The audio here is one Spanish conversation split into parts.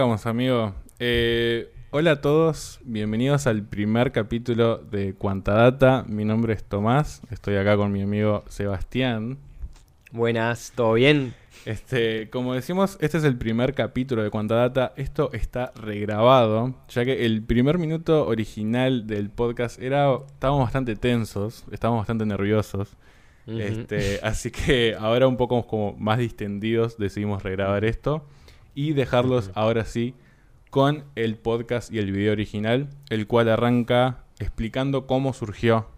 Arrancamos, amigo. Eh, hola a todos, bienvenidos al primer capítulo de Cuanta Data. Mi nombre es Tomás, estoy acá con mi amigo Sebastián. Buenas, ¿todo bien? Este, como decimos, este es el primer capítulo de Cuanta Data. Esto está regrabado, ya que el primer minuto original del podcast era. Estábamos bastante tensos, estábamos bastante nerviosos. Este, así que ahora un poco como más distendidos decidimos regrabar esto y dejarlos ahora sí con el podcast y el video original, el cual arranca explicando cómo surgió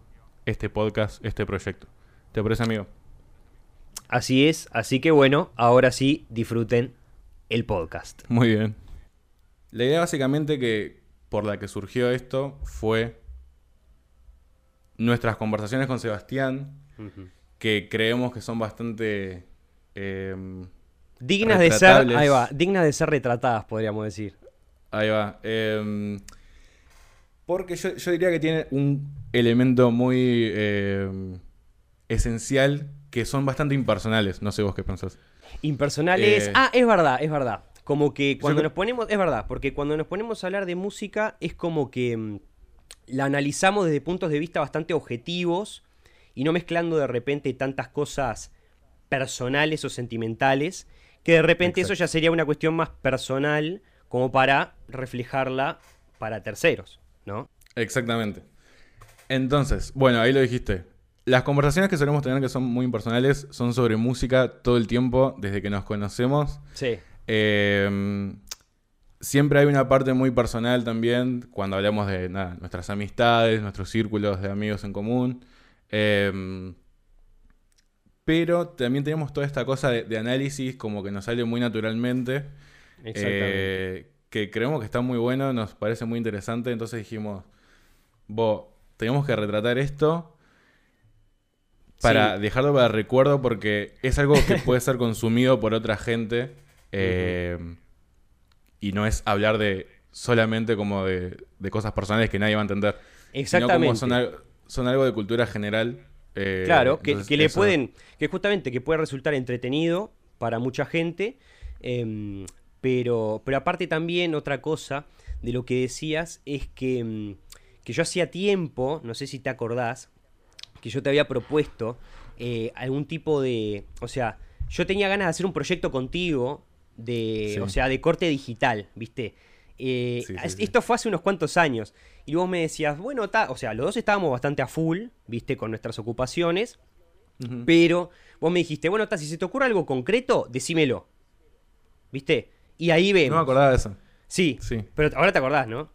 este podcast, este proyecto. ¿Te parece, amigo? Así es, así que bueno, ahora sí disfruten el podcast. Muy bien. La idea básicamente que por la que surgió esto fue nuestras conversaciones con Sebastián, que creemos que son bastante em, dignas de ser, ahí va, dignas de ser retratadas, podríamos decir. Ahí va. Em, porque yo, diría que tiene un elemento muy em, esencial que son bastante impersonales. No sé vos qué pensás. Impersonales. Eh, ah, es verdad, es verdad. Como que cuando nos ponemos. Es verdad, porque cuando nos ponemos a hablar de música es como que mm, la analizamos desde puntos de vista bastante objetivos y no mezclando de repente tantas cosas personales o sentimentales, que de repente eso ya sería una cuestión más personal como para reflejarla para terceros, ¿no? Exactamente. Entonces, bueno, ahí lo dijiste. Las conversaciones que solemos tener que son muy impersonales son sobre música todo el tiempo, desde que nos conocemos. Sí. Em, siempre hay una parte muy personal también, cuando hablamos de nuestras amistades, nuestros círculos de amigos en común. Em, pero también tenemos toda esta cosa de, análisis como que nos sale muy naturalmente. Eh, que creemos que está muy bueno, nos parece muy interesante. Entonces dijimos, vos, tenemos que retratar esto para dejarlo para recuerdo porque es algo que puede ser consumido por otra gente. Em, y no es hablar de solamente como de, cosas personales que nadie va a entender. Exactamente. Sino como son, algo de cultura general. Eh, claro, que, le pueden, que justamente que puede resultar entretenido para mucha gente, em, pero, pero aparte también otra cosa de lo que decías es que, em, que yo hacía tiempo, no sé si te acordás, que yo te había propuesto eh, algún tipo de, o sea, yo tenía ganas de hacer un proyecto contigo de, o sea, de corte digital, ¿viste? Eh, esto fue hace unos cuantos años. Y vos me decías, bueno, o sea, los dos estábamos bastante a full, ¿viste? Con nuestras ocupaciones. Pero vos me dijiste, bueno, ta, si se te ocurre algo concreto, decímelo. ¿Viste? Y ahí vemos. No me acordaba de eso. Sí, sí. Pero ahora te acordás, ¿no?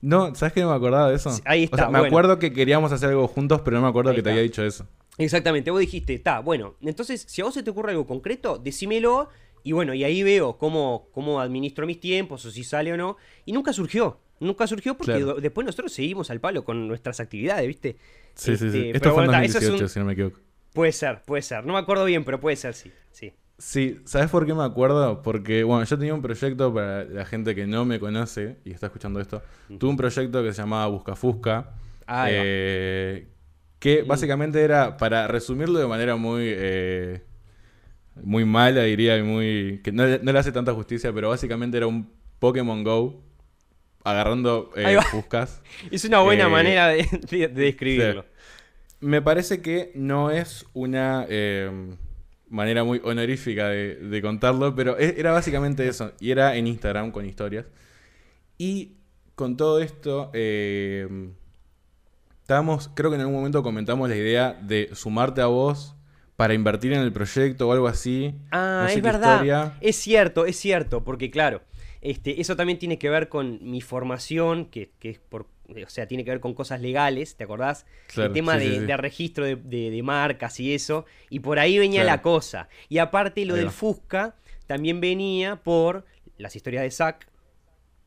No, ¿sabes que no me acordaba de eso? ahí está. me acuerdo que queríamos hacer algo juntos, pero no me acuerdo que te había dicho eso. Exactamente, vos dijiste, está, bueno, entonces si a vos se te ocurre algo concreto, decímelo y bueno, y ahí veo cómo, cómo administro mis tiempos o si sale o no. Y nunca surgió. Nunca surgió porque después nosotros seguimos al palo con nuestras actividades, ¿viste? Sí, sí, sí. Este, Esto fue en 2018, si no me equivoco. Puede ser, puede ser. No me acuerdo bien, pero puede ser, sí. Sí. Sí, ¿sabes por qué me acuerdo? Porque, bueno, yo tenía un proyecto para la gente que no me conoce y está escuchando esto. Tuve un proyecto que se llamaba Buscafusca. Ah, eh, que básicamente era, para resumirlo de manera muy eh, muy mala, diría, y muy. que no, le hace tanta justicia, pero básicamente era un Pokémon Go agarrando eh, Es una buena eh, manera de, describirlo. Me parece que no es una eh, manera muy honorífica de, contarlo, pero e, era básicamente eso. Y era en Instagram con historias. Y con todo esto, eh, estábamos, creo que en algún momento comentamos la idea de sumarte a vos para invertir en el proyecto o algo así. Ah, es verdad. Es cierto, es cierto, porque claro, este, eso también tiene que ver con mi formación, que, es por, o sea, tiene que ver con cosas legales, ¿te acordás? el tema de, registro de, marcas y eso, y por ahí venía la cosa. Y aparte lo del Fusca también venía por las historias de Zack.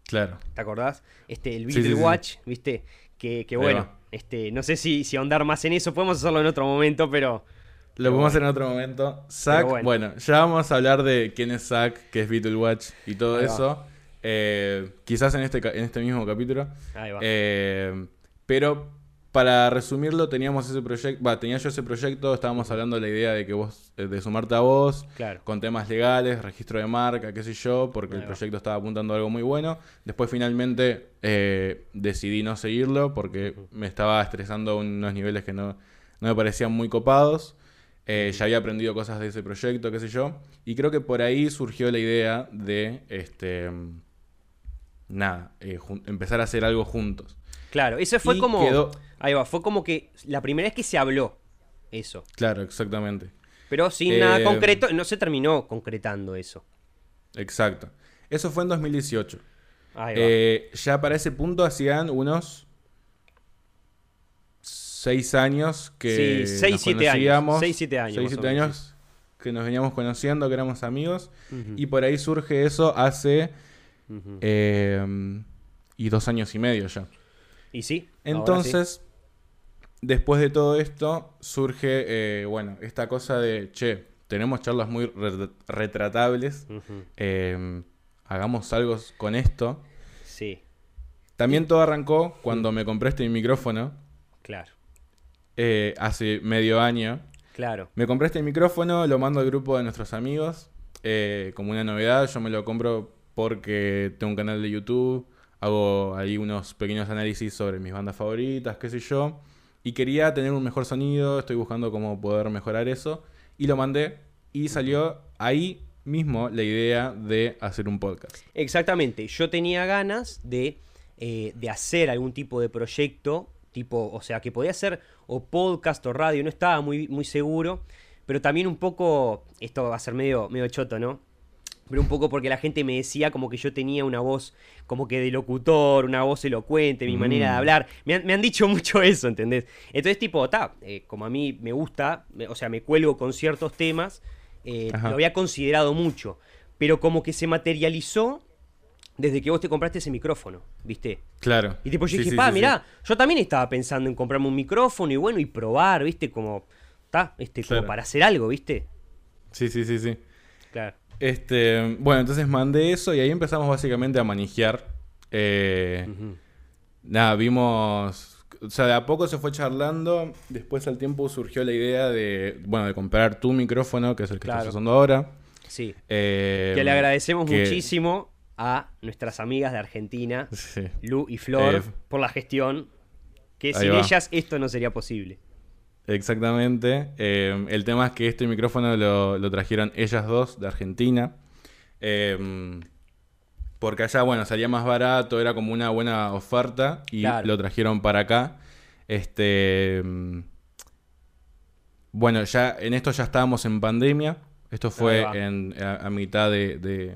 Claro. ¿Te acordás? Este, el Beatle Watch, ¿viste? Que, bueno, este, no sé si, si ahondar más en eso, podemos hacerlo en otro momento, pero... Lo podemos hacer en otro momento. Zack, bueno. ya vamos a hablar de quién es Zack, qué es Beatle Watch y todo eso. Eh, quizás en este, en este mismo capítulo. Ahí va. Eh, pero para resumirlo, teníamos ese proyecto, va, tenía yo ese proyecto, estábamos hablando de la idea de que vos, eh, de sumarte a vos, con temas legales, registro de marca, qué sé yo, porque el proyecto estaba apuntando a algo muy bueno. Después finalmente eh, decidí no seguirlo porque me estaba estresando a unos niveles que no, me parecían muy copados. Eh, ya había aprendido cosas de ese proyecto, qué sé yo. Y creo que por ahí surgió la idea de, este, nada, empezar a hacer algo juntos. Claro, eso fue como. Ahí va, fue como que la primera vez que se habló eso. Claro, exactamente. Pero sin nada eh, concreto, no se terminó concretando eso. Exacto. Eso fue en 2018. Ahí va. Eh, ya para ese punto hacían unos seis años que sí, seis, siete años. Seis, siete años. Seis, siete años que nos veníamos conociendo, que éramos amigos. Y por ahí surge eso hace... Eh, y dos años y medio ya. Y sí. Entonces, después de todo esto, surge, eh, bueno, esta cosa de, che, tenemos charlas muy retratables, em, hagamos algo con esto. Sí. También todo arrancó cuando me compré este micrófono. Claro. Eh, hace medio año. Claro. Me compré este micrófono, lo mando al grupo de nuestros amigos. Eh, como una novedad, yo me lo compro porque tengo un canal de YouTube hago ahí unos pequeños análisis sobre mis bandas favoritas, qué sé yo. Y quería tener un mejor sonido, estoy buscando cómo poder mejorar eso. Y lo mandé y salió ahí mismo la idea de hacer un podcast. Exactamente, yo tenía ganas de, eh, de hacer algún tipo de proyecto, tipo, o sea, que podía ser o podcast o radio, no estaba muy, muy seguro, pero también un poco, esto va a ser medio, medio choto, ¿no? pero un poco porque la gente me decía como que yo tenía una voz como que de locutor, una voz elocuente, mi manera de mm. hablar. Me han, dicho mucho eso, ¿entendés? Entonces, tipo, ta, eh, como a mí me gusta, o sea, me cuelgo con ciertos temas, eh, lo había considerado mucho, pero como que se materializó desde que vos te compraste ese micrófono, ¿viste? Claro. Y tipo, yo dije, pa, mirá, yo también estaba pensando en comprarme un micrófono y bueno, y probar, ¿viste? Como, ta, este, como para hacer algo, ¿viste? Sí, sí, sí, sí. Claro. Este, bueno, entonces mandé eso y ahí empezamos básicamente a manejar. Eh, nada, vimos. O sea, de a poco se fue charlando. Después al tiempo surgió la idea de, bueno, de comprar tu micrófono, que es el que estás usando ahora. Sí. Eh, que le agradecemos muchísimo a nuestras amigas de Argentina, Lu y Flor, eh, por la gestión. Que sin ellas esto no sería posible. Exactamente. Eh, el tema es que este micrófono lo, trajeron ellas dos de Argentina. Eh, porque allá, bueno, salía más barato, era como una buena oferta y lo trajeron para acá. Este. Bueno, ya en esto ya estábamos en pandemia. Esto fue en, a, mitad de, de,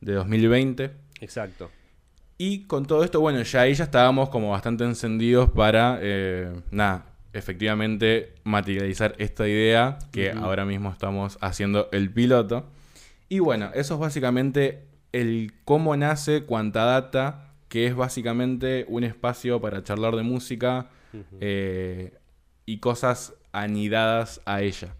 2020. Exacto. Y con todo esto, bueno, ya ahí ya estábamos como bastante encendidos para, eh, nada, efectivamente materializar esta idea que ahora mismo estamos haciendo el piloto. Y bueno, eso es básicamente el cómo nace Cuanta Data, que es básicamente un espacio para charlar de música eh, y cosas anidadas a ella.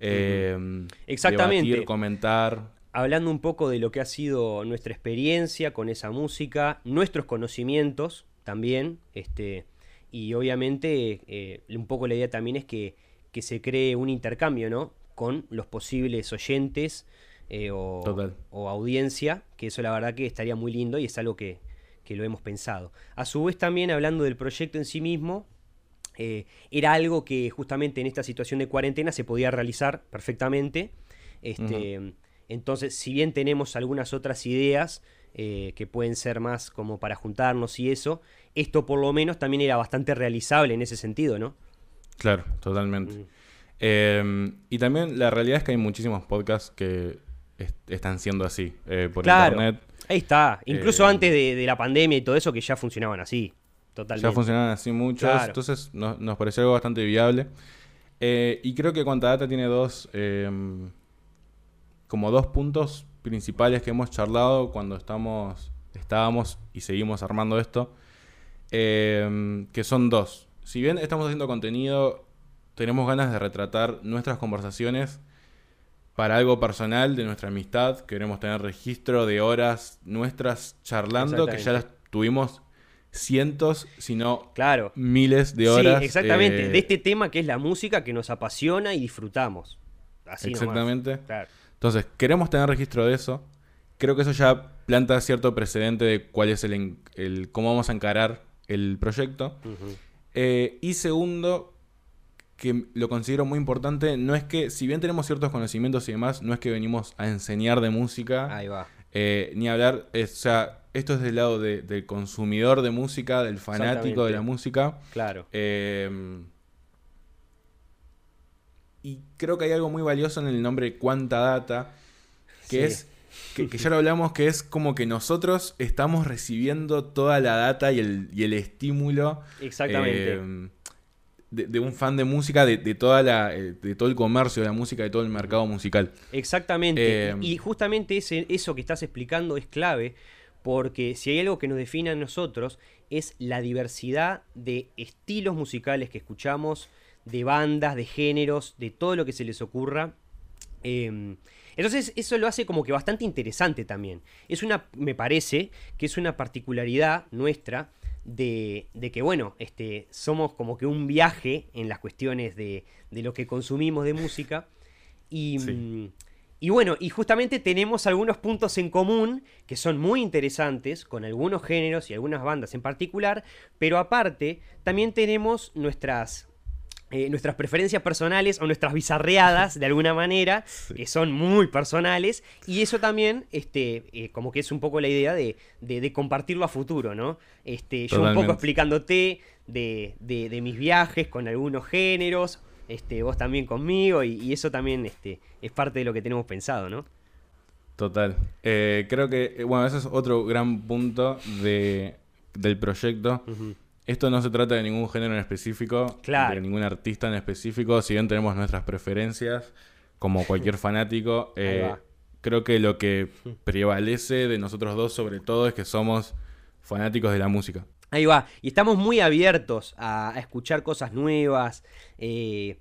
Eh, Exactamente. comentar. Hablando un poco de lo que ha sido nuestra experiencia con esa música, nuestros conocimientos también, este, y obviamente eh, un poco la idea también es que, se cree un intercambio, ¿no? Con los posibles oyentes eh, o, audiencia, que eso la verdad que estaría muy lindo y es algo que, lo hemos pensado. A su vez también hablando del proyecto en sí mismo, eh, era algo que justamente en esta situación de cuarentena se podía realizar perfectamente. Este, Entonces, si bien tenemos algunas otras ideas, eh, que pueden ser más como para juntarnos y eso, esto por lo menos también era bastante realizable en ese sentido, ¿no? Claro, totalmente. Mm. Em, y también la realidad es que hay muchísimos podcasts que están siendo así eh, por internet. Ahí está, incluso eh, antes de, la pandemia y todo eso que ya funcionaban así, totalmente. Ya funcionaban así muchos, entonces nos pareció algo bastante viable. y creo que Data tiene dos, em, como dos puntos principales que hemos charlado cuando estamos, estábamos y seguimos armando esto, em, que son dos. Si bien estamos haciendo contenido, tenemos ganas de retratar nuestras conversaciones para algo personal de nuestra amistad. Queremos tener registro de horas nuestras charlando, que ya las tuvimos cientos, sino claro. miles de horas. Sí, exactamente, de este tema que es la música que nos apasiona y disfrutamos. Así exactamente. Entonces, queremos tener registro de eso. Creo que eso ya planta cierto precedente de cuál es el, el cómo vamos a encarar el proyecto. Eh, y segundo, que lo considero muy importante, no es que, si bien tenemos ciertos conocimientos y demás, no es que venimos a enseñar de música. Ahí va. Eh, ni hablar, o sea, esto es del lado del consumidor de música, del fanático de la música. Claro. Eh, y creo que hay algo muy valioso en el nombre Cuánta Data, que es que, ya lo hablamos, que es como que nosotros estamos recibiendo toda la data y el, estímulo. Exactamente. Eh, de, un fan de música, de, toda la, eh, de todo el comercio de la música, de todo el mercado musical. Exactamente. Eh, y justamente ese, eso que estás explicando es clave, porque si hay algo que nos define a nosotros, es la diversidad de estilos musicales que escuchamos, de bandas, de géneros, de todo lo que se les ocurra. Em, entonces eso lo hace como que bastante interesante también. Es una, me parece que es una particularidad nuestra de, de, que, bueno, este, somos como que un viaje en las cuestiones de, de lo que consumimos de música. Y, mm, y, bueno, y justamente tenemos algunos puntos en común que son muy interesantes con algunos géneros y algunas bandas en particular, pero aparte también tenemos nuestras eh, nuestras preferencias personales o nuestras bizarreadas de alguna manera, que son muy personales, y eso también, este, eh, como que es un poco la idea de, compartirlo a futuro, ¿no? Este, yo un poco explicándote de, mis viajes con algunos géneros, este, vos también conmigo, y, eso también este, es parte de lo que tenemos pensado, ¿no? Total. Eh, creo que, bueno, ese es otro gran punto de, del proyecto. Esto no se trata de ningún género en específico, de ningún artista en específico, si bien tenemos nuestras preferencias, como cualquier fanático, eh, creo que lo que prevalece de nosotros dos sobre todo es que somos fanáticos de la música. Ahí va, y estamos muy abiertos a, escuchar cosas nuevas, eh,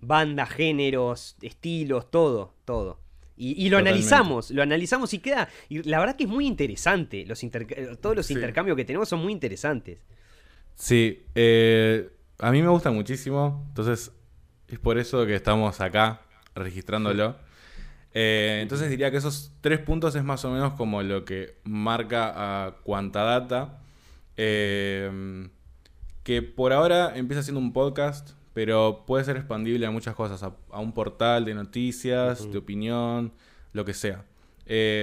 bandas, géneros, estilos, todo, todo. Y, lo analizamos, lo analizamos y queda. Y la verdad que es muy interesante. Los todos los intercambios que tenemos son muy interesantes. Sí, eh, a mí me gusta muchísimo, entonces es por eso que estamos acá registrándolo. Eh, entonces diría que esos tres puntos es más o menos como lo que marca a Cuantadata, eh, que por ahora empieza siendo un podcast, pero puede ser expandible a muchas cosas, a, un portal de noticias, de opinión, lo que sea.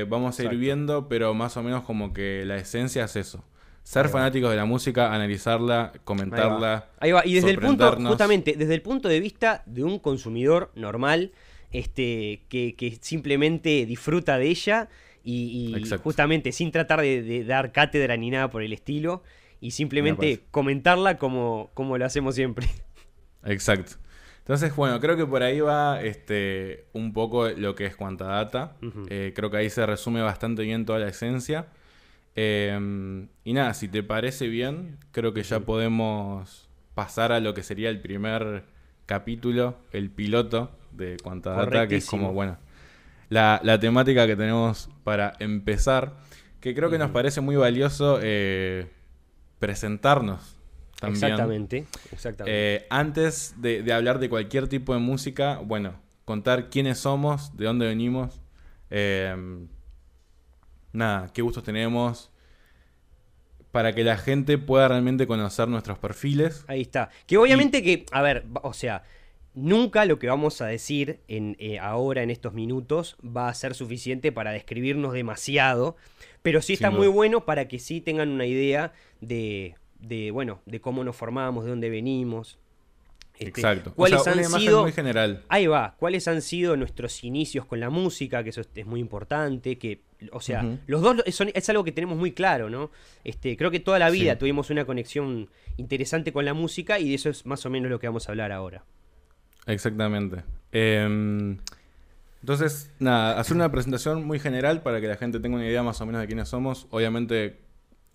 vamos a ir viendo, pero más o menos como que la esencia es eso. Ser fanáticos de la música, analizarla, comentarla. Ahí va. Y desde el punto, justamente, desde el punto de vista de un consumidor normal, este, que, simplemente disfruta de ella y, justamente sin tratar de, dar cátedra ni nada por el estilo, y simplemente comentarla como, como lo hacemos siempre. Exacto. Entonces, bueno, creo que por ahí va este, un poco lo que es cuanta data. Eh, creo que ahí se resume bastante bien toda la esencia. Em, y nada, si te parece bien, creo que ya podemos pasar a lo que sería el primer capítulo, el piloto de Cuanta Data, que es como, bueno, la, temática que tenemos para empezar, que creo que nos parece muy valioso eh, presentarnos. También. Exactamente, exactamente. Eh, antes de, de, hablar de cualquier tipo de música, bueno, contar quiénes somos, de dónde venimos, em, nada, qué gustos tenemos, para que la gente pueda realmente conocer nuestros perfiles. Ahí está. Que obviamente que, a ver, o sea, nunca lo que vamos a decir en, eh, ahora en estos minutos va a ser suficiente para describirnos demasiado, pero sí está muy bueno para que sí tengan una idea de, de, bueno, de cómo nos formamos, de dónde venimos. Este, Exacto. ¿Cuáles han sido muy general. Ahí va. ¿Cuáles han sido nuestros inicios con la música? Que eso es muy importante. Que, o sea, los dos es algo que tenemos muy claro, ¿no? Este, creo que toda la vida tuvimos una conexión interesante con la música y de eso es más o menos lo que vamos a hablar ahora. Exactamente. Em, entonces, nada, hacer una presentación muy general para que la gente tenga una idea más o menos de quiénes somos. Obviamente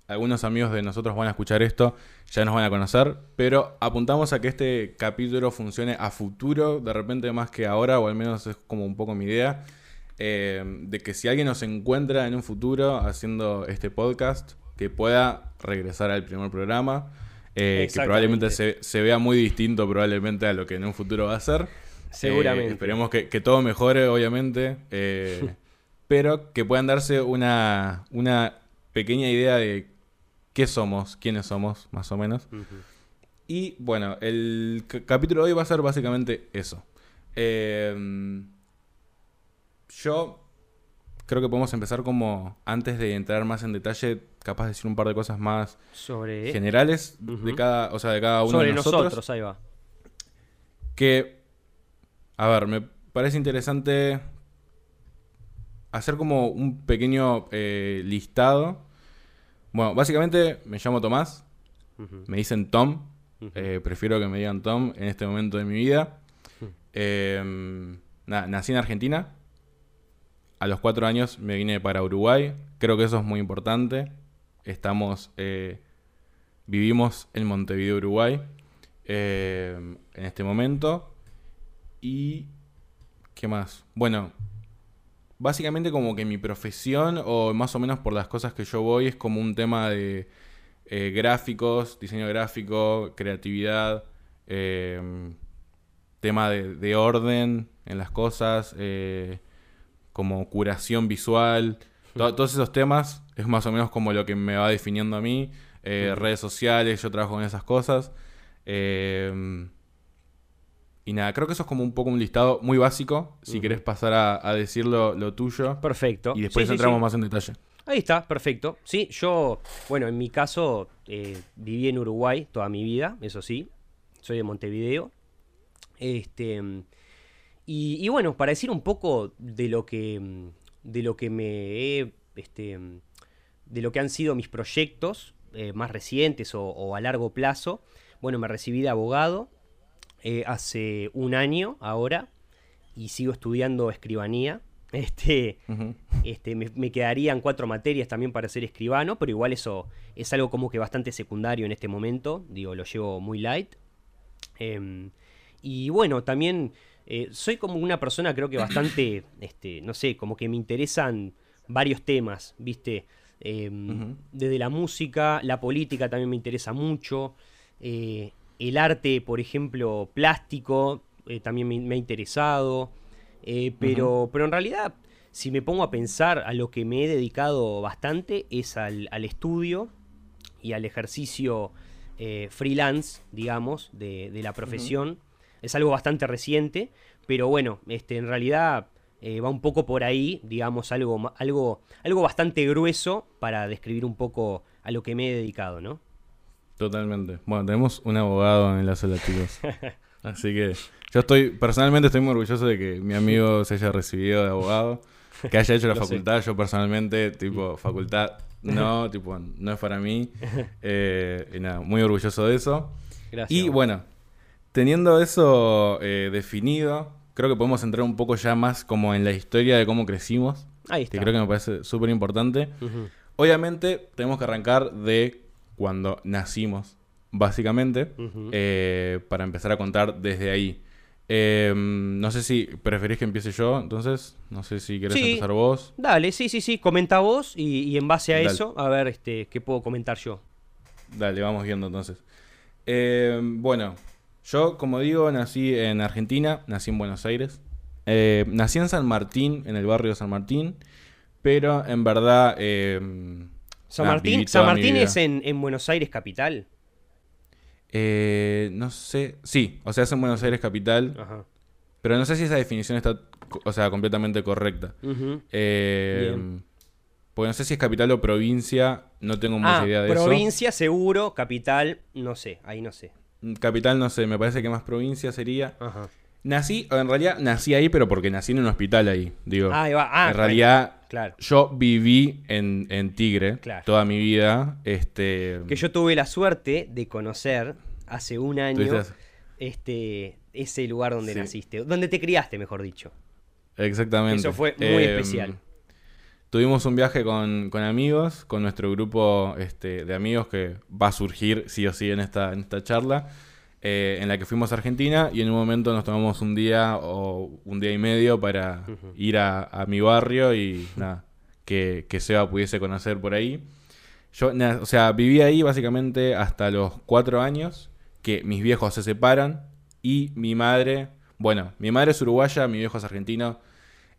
algunos amigos de nosotros van a escuchar esto, ya nos van a conocer, pero apuntamos a que este capítulo funcione a futuro, de repente más que ahora, o al menos es como un poco mi idea, eh, de que si alguien nos encuentra en un futuro haciendo este podcast, que pueda regresar al primer programa. Eh, que probablemente se, vea muy distinto probablemente a lo que en un futuro va a ser. Seguramente. Eh, esperemos que, todo mejore, obviamente. Eh, pero que puedan darse una, una pequeña idea de qué somos, quiénes somos, más o menos. Y bueno, el capítulo de hoy va a ser básicamente eso. Yo creo que podemos empezar como, antes de entrar más en detalle, capaz de decir un par de cosas más sobre generales de cada, o sea, de cada uno de nosotros. nosotros. Ahí va. Que, a ver, me parece interesante hacer como un pequeño eh, listado. Bueno, básicamente me llamo Tomás, me dicen Tom, eh, prefiero que me digan Tom en este momento de mi vida. Em, nací en Argentina, a los cuatro años me vine para Uruguay. Creo que eso es muy importante. Estamos. Eh, vivimos en Montevideo, Uruguay. Eh, en este momento. Y. ¿Qué más? Bueno. Básicamente como que mi profesión, o más o menos por las cosas que yo voy, es como un tema de eh, gráficos, diseño gráfico, creatividad, tema de, de, orden en las cosas, como curación visual, todos esos temas es más o menos como lo que me va definiendo a mí. Eh, redes sociales, yo trabajo en esas cosas. Eh, y nada, creo que eso es como un poco un listado muy básico. Si querés pasar a, decir lo, tuyo. Perfecto. Y después entramos más en detalle. Ahí está, perfecto. Sí, yo, bueno, en mi caso eh, viví en Uruguay toda mi vida, eso sí. Soy de Montevideo. Este. Y, bueno, para decir un poco de lo que, de lo que me he, este, de lo que han sido mis proyectos eh, más recientes o, a largo plazo, bueno, me recibí de abogado eh, hace un año ahora y sigo estudiando escribanía. Este, este me, quedarían cuatro materias también para ser escribano, pero igual eso es algo como que bastante secundario en este momento. Digo, lo llevo muy light. Em, y bueno, también eh, soy como una persona creo que bastante, este, no sé, como que me interesan varios temas, ¿viste? Em, desde la música, la política también me interesa mucho, eh, el arte, por ejemplo, plástico, eh, también me, ha interesado, pero, pero en realidad, si me pongo a pensar a lo que me he dedicado bastante es al, estudio y al ejercicio freelance, digamos, de, la profesión es algo bastante reciente, pero bueno, este, en realidad eh, va un poco por ahí, digamos, algo, algo, algo bastante grueso para describir un poco a lo que me he dedicado, ¿no? Totalmente. Bueno, tenemos un abogado en la sala, chicos. Así que yo estoy, personalmente estoy muy orgulloso de que mi amigo se haya recibido de abogado, que haya hecho la facultad. Yo personalmente, tipo, facultad, no, tipo, no es para mí. Eh, y nada, muy orgulloso de eso. Gracias. Y bueno, Teniendo eso eh, definido, creo que podemos entrar un poco ya más como en la historia de cómo crecimos. Ahí está. Que creo que me parece súper importante. Obviamente, tenemos que arrancar de cuando nacimos, básicamente, eh, para empezar a contar desde ahí. Em, no sé si preferís que empiece yo, entonces, no sé si querés empezar vos. Dale, sí, sí, sí, comenta vos y, en base a eso, a ver este, qué puedo comentar yo. Dale, vamos viendo entonces. Em, bueno, yo, como digo, nací en Argentina, nací en Buenos Aires. Eh, nací en San Martín, en el barrio de San Martín, pero en verdad... Em, San Martín, San Martín es en, Buenos Aires capital. Eh, no sé, sí, o sea, es en Buenos Aires capital, Ajá. pero no sé si esa definición está, o sea, completamente correcta. Eh, porque no sé si es capital o provincia, no tengo mucha ah, idea de eso. Provincia seguro, capital, no sé, ahí no sé. Capital, no sé, me parece que más provincia sería. Ajá. Nací, en realidad nací ahí, pero porque nací en un hospital ahí. Digo, ah, va. Ah, en realidad, claro. yo viví en, Tigre toda mi vida. Este, que yo tuve la suerte de conocer hace un año este, ese lugar donde naciste, donde te criaste, mejor dicho. Exactamente. Eso fue muy em, especial. Tuvimos un viaje con, amigos, con nuestro grupo este, de amigos que va a surgir sí o sí en esta, en esta charla, eh, en la que fuimos a Argentina y en un momento nos tomamos un día o un día y medio para ir a, mi barrio y nada, que, que Seba pudiese conocer por ahí. Yo, o sea, viví ahí básicamente hasta los cuatro años, que mis viejos se separan y mi madre, bueno, mi madre es uruguaya, mi viejo es argentino,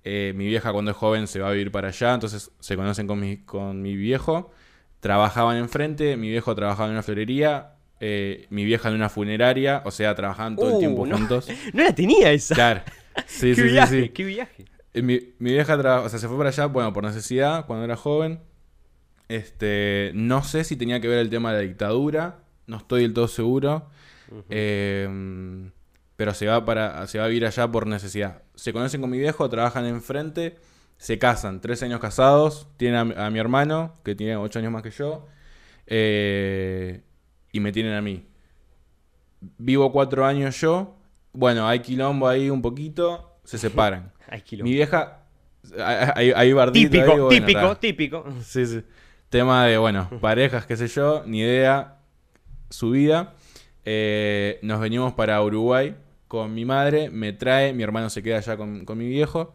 eh, mi vieja cuando es joven se va a vivir para allá, entonces se conocen con mi, con mi viejo, trabajaban enfrente, mi viejo trabajaba en una florería, eh, mi vieja en una funeraria, o sea, trabajaban todo el tiempo Uh, no, juntos. No la tenía esa. Claro. Sí, qué sí, viaje, sí. qué viaje. Eh, Mi, mi vieja tra- o sea, se fue para allá, bueno, por necesidad, cuando era joven. Este, no sé si tenía que ver el tema de la dictadura, no estoy del todo seguro. Eh, pero se va, para, se va a vivir allá por necesidad. Se conocen con mi viejo, trabajan enfrente, se casan, tres años casados, tienen a, mi- a mi hermano, que tiene ocho años más que yo, eh, y me tienen a mí. Vivo cuatro años yo, bueno, hay quilombo ahí un poquito, se separan. Ay, quilombo. Mi vieja. Hay, hay bardito Típico, ahí, bueno, típico, típico. Sí, sí. Tema de, bueno, parejas, qué sé yo, ni idea. Su vida. Eh, nos venimos para Uruguay con mi madre. Me trae, mi hermano se queda allá con, con mi viejo.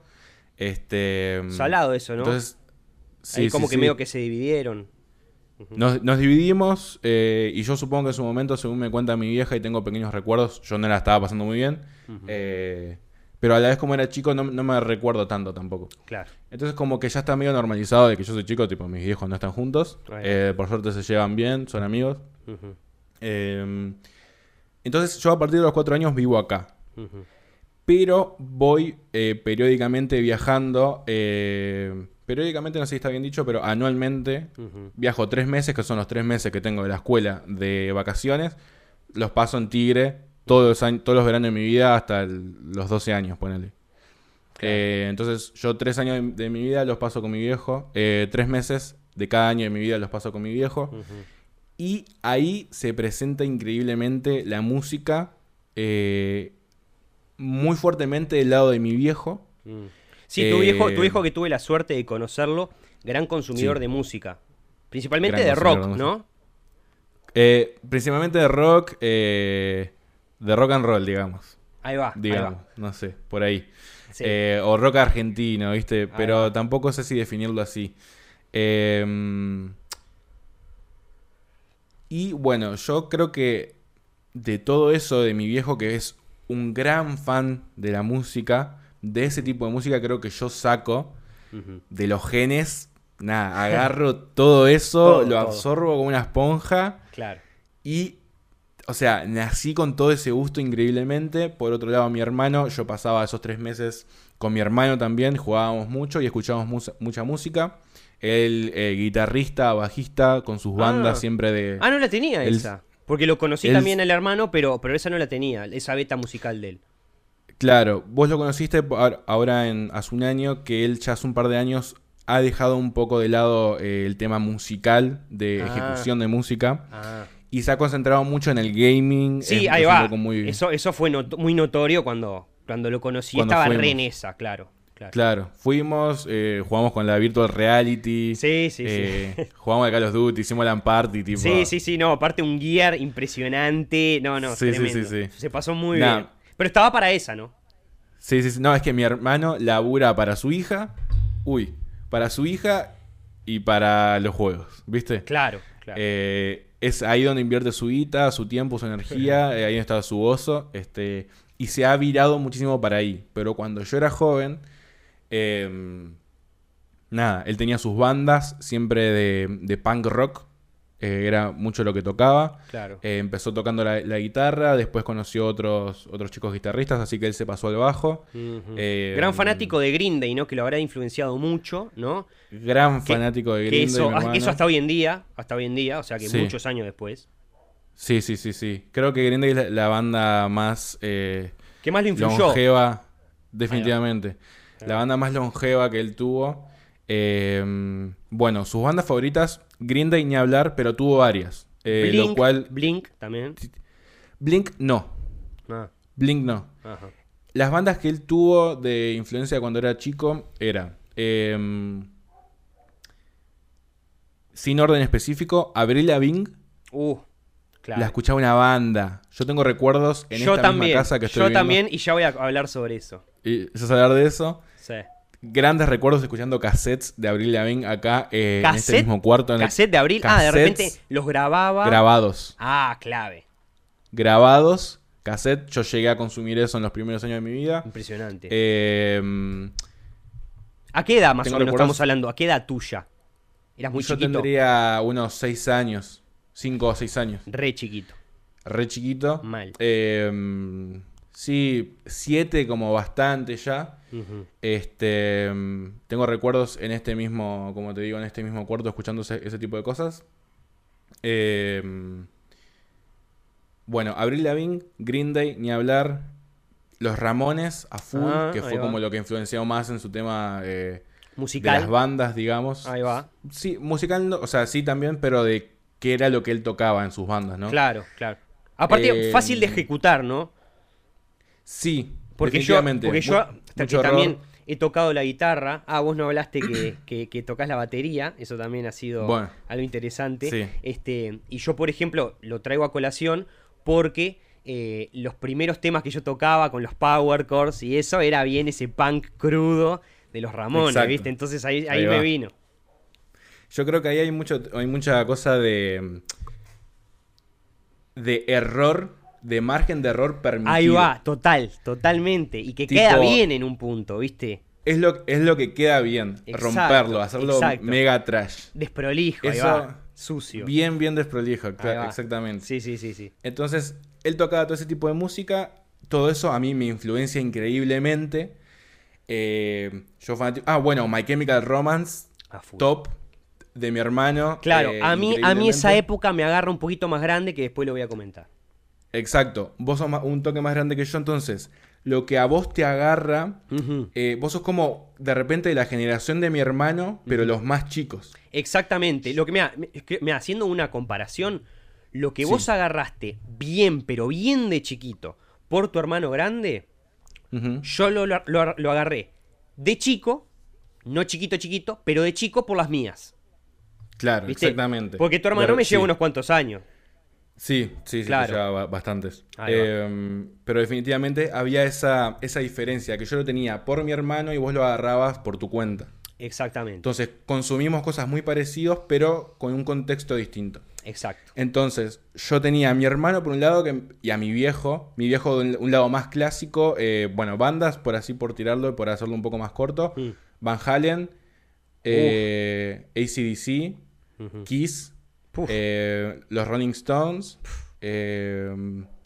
Este. Salado eso, ¿no? Entonces. Ahí Sí, como sí, que sí. medio que se dividieron. Nos, nos dividimos eh, y yo supongo que en su momento, según me cuenta mi vieja y tengo pequeños recuerdos, yo no la estaba pasando muy bien. Eh, pero a la vez como era chico no, no me recuerdo tanto tampoco. Claro. Entonces como que ya está medio normalizado de que yo soy chico, tipo mis viejos no están juntos. Ahí. Eh, por suerte se llevan bien, son amigos. Eh, entonces yo a partir de los cuatro años vivo acá. Pero voy eh, periódicamente viajando. eh, periódicamente, no sé si está bien dicho, pero anualmente viajo tres meses, que son los tres meses que tengo de la escuela de vacaciones. Los paso en Tigre todos los, años, todos los veranos de mi vida hasta el- los 12 años, ponele. Claro. Eh, entonces yo tres años de, de mi vida los paso con mi viejo. eh, tres meses de cada año de mi vida los paso con mi viejo. Y ahí se presenta increíblemente la música eh, muy fuertemente del lado de mi viejo. Mm. Sí, tu viejo, tu Eh, viejo que tuve la suerte de conocerlo, gran consumidor Sí. de música. Principalmente Gran de rock, de ¿no? Eh, principalmente de rock, eh, de rock and roll, digamos. Ahí va, ahí Digamos, va. no sé, por ahí. Sí. O rock argentino, ¿viste? Pero tampoco sé si definirlo así. Eh, y bueno, yo creo que de todo eso de mi viejo, que es un gran fan de la música, de ese tipo de música, creo que yo saco de los genes. Nada, agarro todo eso, Todo, lo todo. absorbo como una esponja. Claro. Y, o sea, nací con todo ese gusto increíblemente. Por otro lado, mi hermano, yo pasaba esos tres meses con mi hermano también, jugábamos mucho y escuchábamos mucha música. Él, eh, guitarrista, bajista, con sus bandas Ah. siempre de... Ah, no la tenía esa. Porque lo conocí también el hermano, pero, pero esa no la tenía, esa beta musical de él. Claro, vos lo conociste ahora en, hace un año, que él ya hace un par de años ha dejado un poco de lado eh, el tema musical, de Ah. ejecución de música, Ah. y se ha concentrado mucho en el gaming. Sí, es- ahí va. muy- Eso, eso fue not- muy notorio cuando, cuando lo conocí. Cuando Estaba re en esa, claro. Claro. Claro, fuimos, eh, jugamos con la Virtual Reality. Sí, sí, eh, sí. Jugamos a Call of Duty, hicimos LAN Party, tipo. Sí, sí, sí, no, aparte un gear impresionante. No, no, Sí, sí, tremendo. sí, sí. Se pasó muy Nah. bien. Pero estaba para esa, ¿no? Sí, sí, sí. No, es que mi hermano labura para su hija. Uy, para su hija y para los juegos, ¿viste? Claro, claro. Eh, es ahí donde invierte su guita, su tiempo, su energía, eh, ahí donde está su oso, este, y se ha virado muchísimo para ahí. Pero cuando yo era joven, eh, nada, él tenía sus bandas siempre de, de punk rock, eh, era mucho lo que tocaba. claro. Eh, empezó tocando la, la guitarra, después conoció otros, otros chicos guitarristas, así que él se pasó al bajo. Eh, Gran fanático de Green Day, ¿no? Que lo habrá influenciado mucho, ¿no? Gran Que- fanático de Que Green Day, eso, mi hermano. eso hasta hoy en día, hasta hoy en día, o sea que Sí. muchos años después. Sí, sí, sí, sí. Creo que Green Day es la, la banda más ¿Qué más lo influyó? longeva, definitivamente. La banda más longeva que él tuvo. Eh, bueno, sus bandas favoritas, Green Day ni hablar, pero tuvo varias. Eh, Blink, lo cual, Blink también. Blink no. Ah, Blink no. ajá. Las bandas que él tuvo de influencia cuando era chico era, eh, sin orden específico, Avril Lavigne. Uh, claro. La escuchaba una banda. Yo tengo recuerdos en yo esta también, misma casa que estoy yo también, y ya voy a hablar sobre eso. Y eso es hablar de eso. Sí. grandes recuerdos escuchando cassettes de Abril Lavigne acá eh, en este mismo cuarto. En ¿Cassette de Abril? Ah, de repente los grababa. Grabados. Ah, clave. Grabados, cassette. Yo llegué a consumir eso en los primeros años de mi vida. Impresionante. Eh, ¿A qué edad más o menos estamos hablando? ¿A qué edad tuya? ¿Eras muy yo chiquito? Yo tendría unos 6 años. 5 o 6 años. Re chiquito. Re chiquito. Mal. Eh, sí, 7 como bastante ya. Este, tengo recuerdos en este mismo, como te digo, en este mismo cuarto escuchando ese, tipo de cosas. Eh, bueno, Abril Lavigne, Green Day, ni hablar. Los Ramones a full, ah, que fue como lo que influenció más en su tema eh, musical. de las bandas, digamos. Ahí va. Sí, musical, o sea, sí también, pero de qué era lo que él tocaba en sus bandas, ¿no? Claro, claro. Aparte, eh, fácil de ejecutar, ¿no? Sí, porque yo, porque yo también he tocado la guitarra. Ah, vos no hablaste que, que, tocas la batería. Eso también ha sido algo interesante. Este, y yo, por ejemplo, lo traigo a colación porque eh, los primeros temas que yo tocaba con los power chords y eso era bien ese punk crudo de los Ramones, ¿viste? Entonces ahí, ahí, me vino. Yo creo que ahí hay mucho, hay mucha cosa de de error de margen de error permitido. Ahí va, total, totalmente. Y que queda bien en un punto, ¿viste? Es lo, es lo que queda bien, romperlo, hacerlo mega trash. Desprolijo, ahí va, sucio. Bien, bien desprolijo, exactamente. Sí, sí, sí, sí. Entonces, él tocaba todo ese tipo de música, todo eso a mí me influencia increíblemente. Eh, yo Ah, bueno, My Chemical Romance, top de mi hermano. Claro, eh, a, mí, a mí esa época me agarra un poquito más grande que después lo voy a comentar. Exacto, vos sos un toque más grande que yo, entonces lo que a vos te agarra, eh, vos sos como de repente de la generación de mi hermano, pero los más chicos. Exactamente, lo que me, me haciendo una comparación, lo que vos agarraste bien, pero bien de chiquito, por tu hermano grande, yo lo, lo, agarré de chico, no chiquito chiquito, pero de chico por las mías. Claro, exactamente. Porque tu hermano me lleva unos cuantos años. Sí, sí, sí, claro. bastantes. Em, pero definitivamente había esa, esa diferencia, que yo lo tenía por mi hermano y vos lo agarrabas por tu cuenta. Exactamente. Entonces consumimos cosas muy parecidas, pero con un contexto distinto. Exacto. Entonces, yo tenía a mi hermano por un lado que, y a mi viejo, mi viejo de un lado más clásico, eh, bueno, bandas, por así por tirarlo y por hacerlo un poco más corto, mm. Van Halen, eh, ACDC, Kiss, eh, los Rolling Stones. Eh,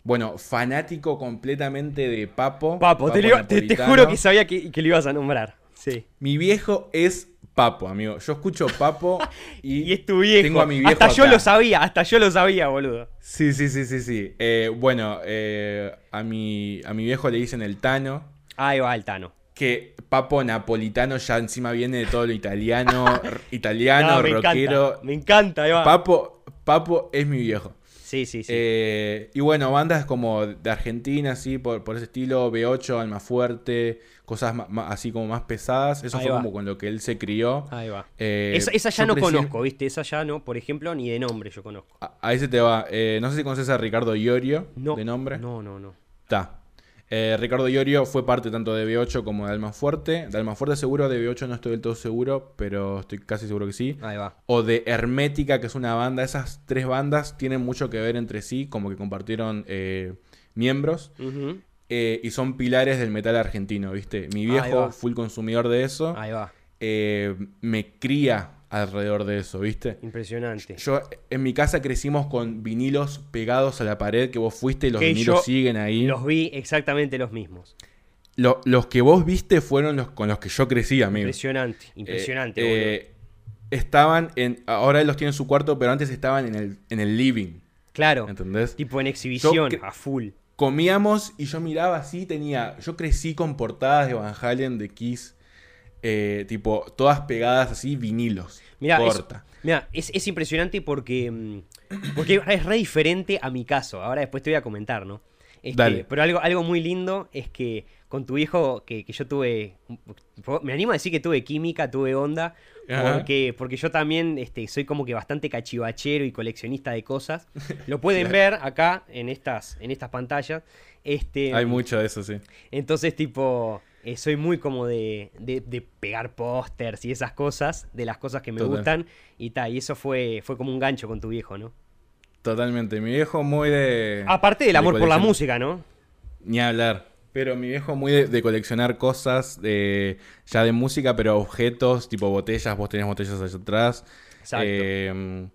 bueno, fanático completamente de Papo. Papo, te, juro que sabía que, que, lo ibas a nombrar. Sí. Mi viejo es Papo, amigo. Yo escucho Papo y, es tu viejo. Tengo a mi viejo hasta yo lo sabía, hasta yo lo sabía, boludo. Sí, sí, sí, sí, sí. Eh, bueno, a, mi, a mi viejo le dicen el Tano. Ahí va el Tano que Papo Napolitano ya encima viene de todo lo italiano, italiano, me rockero. Encanta, me encanta, Papo, Papo es mi viejo. Sí, sí, sí. Eh, y bueno, bandas como de Argentina, así, por, ese estilo, B8, Alma Fuerte, cosas así como más pesadas. Eso fue como con lo que él se crió. Ahí va. Eh, esa, ya no conozco, ¿viste? Esa ya no, por ejemplo, ni de nombre yo conozco. Ahí se te va. Eh, no sé si conoces a Ricardo Iorio, de nombre. No, no, no. Está. Eh, Ricardo Iorio fue parte tanto de B8 como de Alma Fuerte. De Alma Fuerte seguro, de B8 no estoy del todo seguro, pero estoy casi seguro que sí. Ahí va. O de Hermética, que es una banda. Esas tres bandas tienen mucho que ver entre sí, como que compartieron eh, miembros. Eh, y son pilares del metal argentino, ¿viste? Mi viejo, full consumidor de eso. Ahí va. me cría alrededor de eso, ¿viste? Impresionante. Yo en mi casa crecimos con vinilos pegados a la pared que vos fuiste y los vinilos siguen ahí. Los vi exactamente los mismos. los que vos viste fueron los con los que yo crecí, amigo. Impresionante, impresionante. Eh, estaban en. Ahora él los tiene en su cuarto, pero antes estaban en el, en el living. Claro. ¿Entendés? Tipo en exhibición, a full. Comíamos y yo miraba así, tenía. Yo crecí con portadas de Van Halen, de Kiss eh, tipo, todas pegadas así, vinilos. Mira, es, es, impresionante porque, mm, porque es re diferente a mi caso. Ahora después te voy a comentar, ¿no? Este, pero algo, algo muy lindo es que con tu hijo, que, yo tuve, me animo a decir que tuve química, tuve onda, porque, porque yo también este, soy como que bastante cachivachero y coleccionista de cosas. Lo pueden ver acá en estas, en estas pantallas. Este, Hay mucho de eso, sí. Entonces, tipo, Eh, soy muy como de, de, pegar pósters y esas cosas, de las cosas que me gustan. Y tal, y eso fue, fue como un gancho con tu viejo, ¿no? Totalmente. Mi viejo muy de. Aparte del amor por la música, ¿no? Ni hablar. Pero mi viejo muy de, coleccionar cosas de, ya de música, pero objetos, tipo botellas, vos tenés botellas allá atrás. Exacto. Em,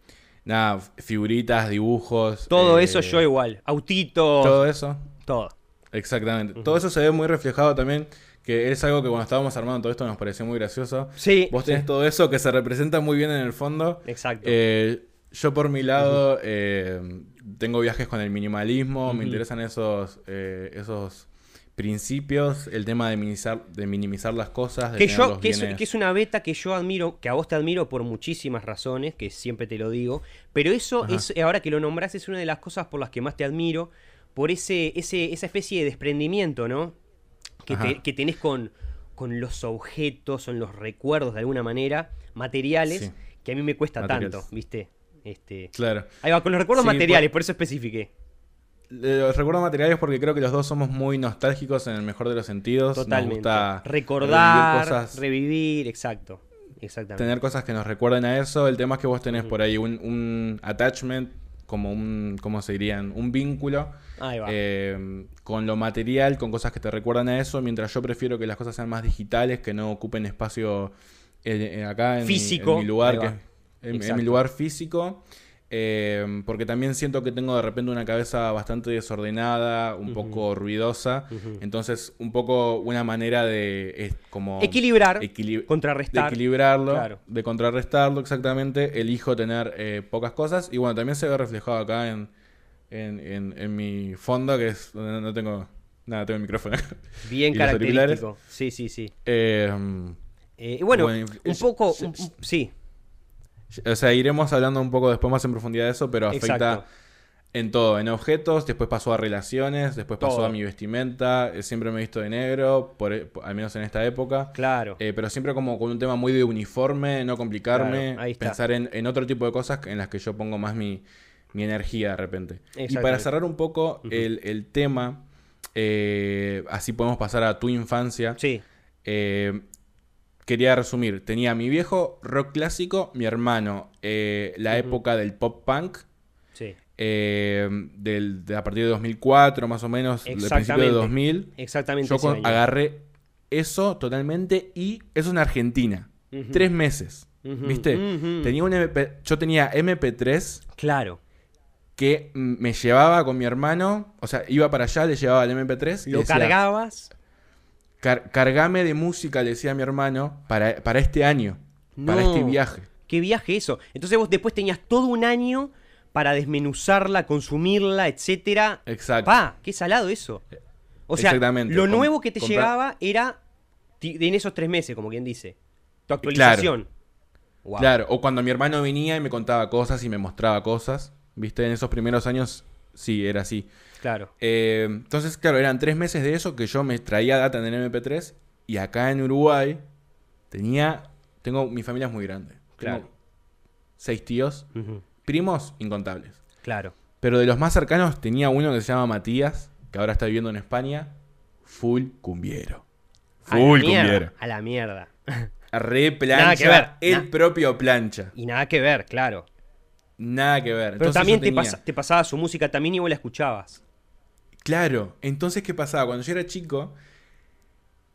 nada, figuritas, dibujos. Todo eso eh, yo igual. Autitos. Todo eso. Todo. Exactamente. Todo eso se ve muy reflejado también que es algo que cuando estábamos armando todo esto nos pareció muy gracioso. Sí. Vos tenés todo eso que se representa muy bien en el fondo. Exacto. Eh, yo por mi lado eh, tengo viajes con el minimalismo, me interesan esos, eh, esos principios, el tema de minimizar, de minimizar las cosas. que, yo, que, es, una beta que yo admiro, que a vos te admiro por muchísimas razones, que siempre te lo digo, pero eso es, ahora que lo nombras, es una de las cosas por las que más te admiro, por ese, ese, esa especie de desprendimiento, ¿no? Que, tenés con, con los objetos, son los recuerdos de alguna manera, materiales, que a mí me cuesta tanto, ¿viste? Este, claro. Ahí va, con los recuerdos materiales, por, eso especifiqué. Los recuerdos materiales porque creo que los dos somos muy nostálgicos en el mejor de los sentidos. Totalmente. Recordar, revivir, exacto. Exactamente. Tener cosas que nos recuerden a eso. El tema es que vos tenés por ahí un, un attachment como un, ¿cómo se dirían? Un vínculo eh, con lo material, con cosas que te recuerdan a eso, mientras yo prefiero que las cosas sean más digitales, que no ocupen espacio eh, acá en físico. Mi, lugar, en, mi lugar físico. Em, porque también siento que tengo de repente una cabeza bastante desordenada, un poco ruidosa. Entonces, un poco una manera de como equilibrar, contrarrestar. De equilibrarlo, de contrarrestarlo exactamente. Elijo tener eh, pocas cosas. Y bueno, también se ve reflejado acá en, en, mi fondo, que es no tengo nada, tengo el micrófono. Bien característico. Sí, sí, sí. Em, eh, bueno, un poco, sí. O sea, iremos hablando un poco después más en profundidad de eso, pero afecta en todo, en objetos, después pasó a relaciones, después pasó a mi vestimenta, eh, siempre me he visto de negro, por, e, al menos en esta época. Claro. Eh, pero siempre como con un tema muy de uniforme, no complicarme, pensar en, otro tipo de cosas en las que yo pongo más mi, energía de repente. Y para cerrar un poco el, tema, eh, así podemos pasar a tu infancia. Sí quería resumir, tenía mi viejo rock clásico, mi hermano eh, la época del pop punk. Sí. Eh, del, de a partir de 2004 más o menos, del principio de 2000. Exactamente. Yo agarré eso totalmente y eso en Argentina. Tres meses. ¿Viste? Tenía un MP, yo tenía MP3. Claro. Que me llevaba con mi hermano, o sea, iba para allá, le llevaba el MP3. Lo cargabas cargame de música, le decía a mi hermano, para, para este año, para este viaje. ¿Qué viaje eso? Entonces vos después tenías todo un año para desmenuzarla, consumirla, etcétera. Exacto. Pa, qué salado eso. O sea, lo nuevo que te llegaba era en esos tres meses, como quien dice. Tu actualización. Claro. claro. O cuando mi hermano venía y me contaba cosas y me mostraba cosas. Viste, en esos primeros años sí, era así. Claro. Eh, entonces, claro, eran tres meses de eso que yo me traía data en el MP3 y acá en Uruguay tenía, tengo, mi familia es muy grande. Claro. seis tíos, primos incontables. Claro. Pero de los más cercanos tenía uno que se llama Matías, que ahora está viviendo en España, full cumbiero. Full cumbiero. A la mierda. Re plancha. Nada que ver. El propio plancha. Y nada que ver, claro. Nada que ver. Pero también te, te, pasaba su música también y vos la escuchabas. Claro, entonces ¿qué pasaba? Cuando yo era chico,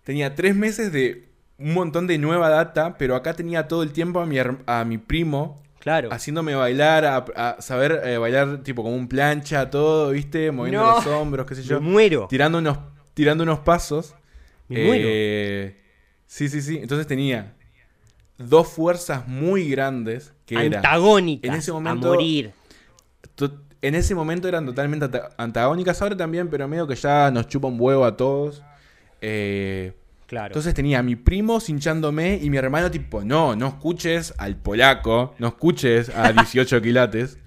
tenía tres meses de un montón de nueva data, pero acá tenía todo el tiempo a mi, a mi primo Claro. Haciéndome bailar, a, saber eh, bailar tipo como un plancha, todo, ¿viste? Moviendo los hombros, qué sé yo. Me muero. Tirando unos, tirando unos pasos. Me muero. Eh, sí, sí, sí. Entonces tenía dos fuerzas muy grandes que antagónicas en ese momento, a morir en ese momento eran totalmente antagónicas, ahora también, pero medio que ya nos chupa un huevo a todos. Eh, claro. Entonces tenía a mi primo hinchándome y mi hermano tipo, no, no escuches al polaco, no escuches a 18 quilates.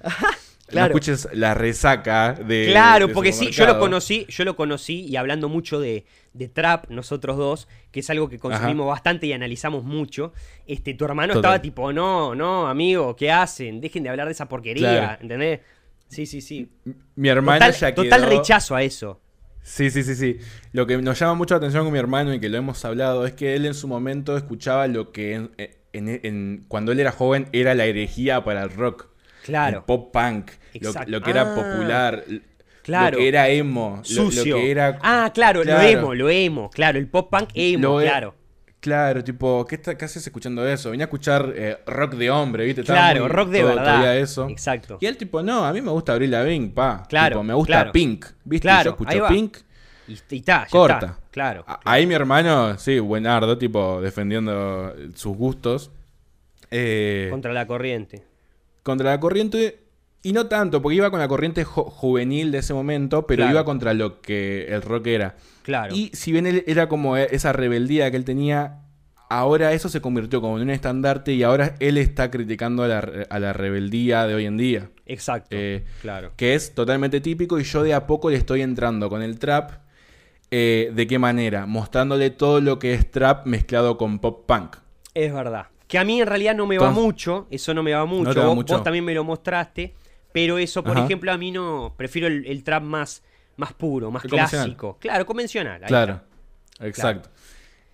No escuches la resaca de. Claro, porque sí, yo lo conocí, yo lo conocí y hablando mucho de, trap, nosotros dos, que es algo que consumimos bastante y analizamos mucho. Este, tu hermano estaba tipo, no, no, amigo, ¿qué hacen? Dejen de hablar de esa porquería, ¿entendés? Sí, sí, sí. Mi hermana total, ya Total rechazo a eso. Sí, sí, sí, sí. Lo que nos llama mucho la atención con mi hermano y que lo hemos hablado es que él en su momento escuchaba lo que en, cuando él era joven era la herejía para el rock. Claro. El pop punk. Lo, que era ah. popular. Claro. Lo que era emo. Sucio. Lo, que era... Ah, claro, lo emo, lo emo. Claro, el pop punk emo, e- claro. Claro, tipo, ¿qué, está, haces escuchando eso? Venía a escuchar eh, rock de hombre, ¿viste? claro, rock de verdad. Eso. Exacto. Y él, tipo, no, a mí me gusta Abril Lavigne, pa. Claro. me gusta Pink, ¿viste? Claro, yo escucho Pink. Y, está, corta. Claro, Ahí mi hermano, sí, buenardo, tipo, defendiendo sus gustos. Eh, contra la corriente. Contra la corriente. Y no tanto, porque iba con la corriente juvenil de ese momento, pero iba contra lo que el rock era. Claro. Y si bien él era como e, esa rebeldía que él tenía, ahora eso se convirtió como en un estandarte y ahora él está criticando a la, rebeldía de hoy en día. Exacto. Eh, claro. Que es totalmente típico y yo de a poco le estoy entrando con el trap. Eh, ¿De qué manera? Mostrándole todo lo que es trap mezclado con pop punk. Es verdad. Que a mí en realidad no me va mucho, eso no me va mucho. vos, también me lo mostraste, pero eso, por ejemplo, a mí no. Prefiero el, trap más, más puro, más clásico. Claro, convencional. claro, exacto.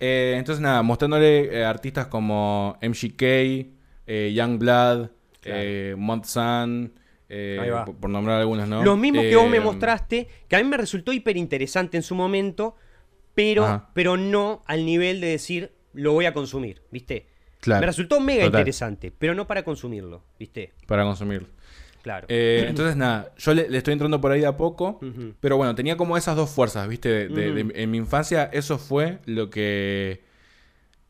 Eh, entonces, nada, mostrándole eh, artistas como MGK, eh, Youngblood, eh, Sun, por, por, nombrar algunos, ¿no? Lo mismo que vos me mostraste, que a mí me resultó hiper interesante en su momento, pero, pero no al nivel de decir lo voy a consumir, ¿viste? Me resultó mega interesante, pero no para consumirlo, ¿viste? Para consumirlo. Claro. Eh, entonces, nada, yo le, estoy entrando por ahí de a poco, pero bueno, tenía como esas dos fuerzas, ¿viste? en mi infancia eso fue lo que,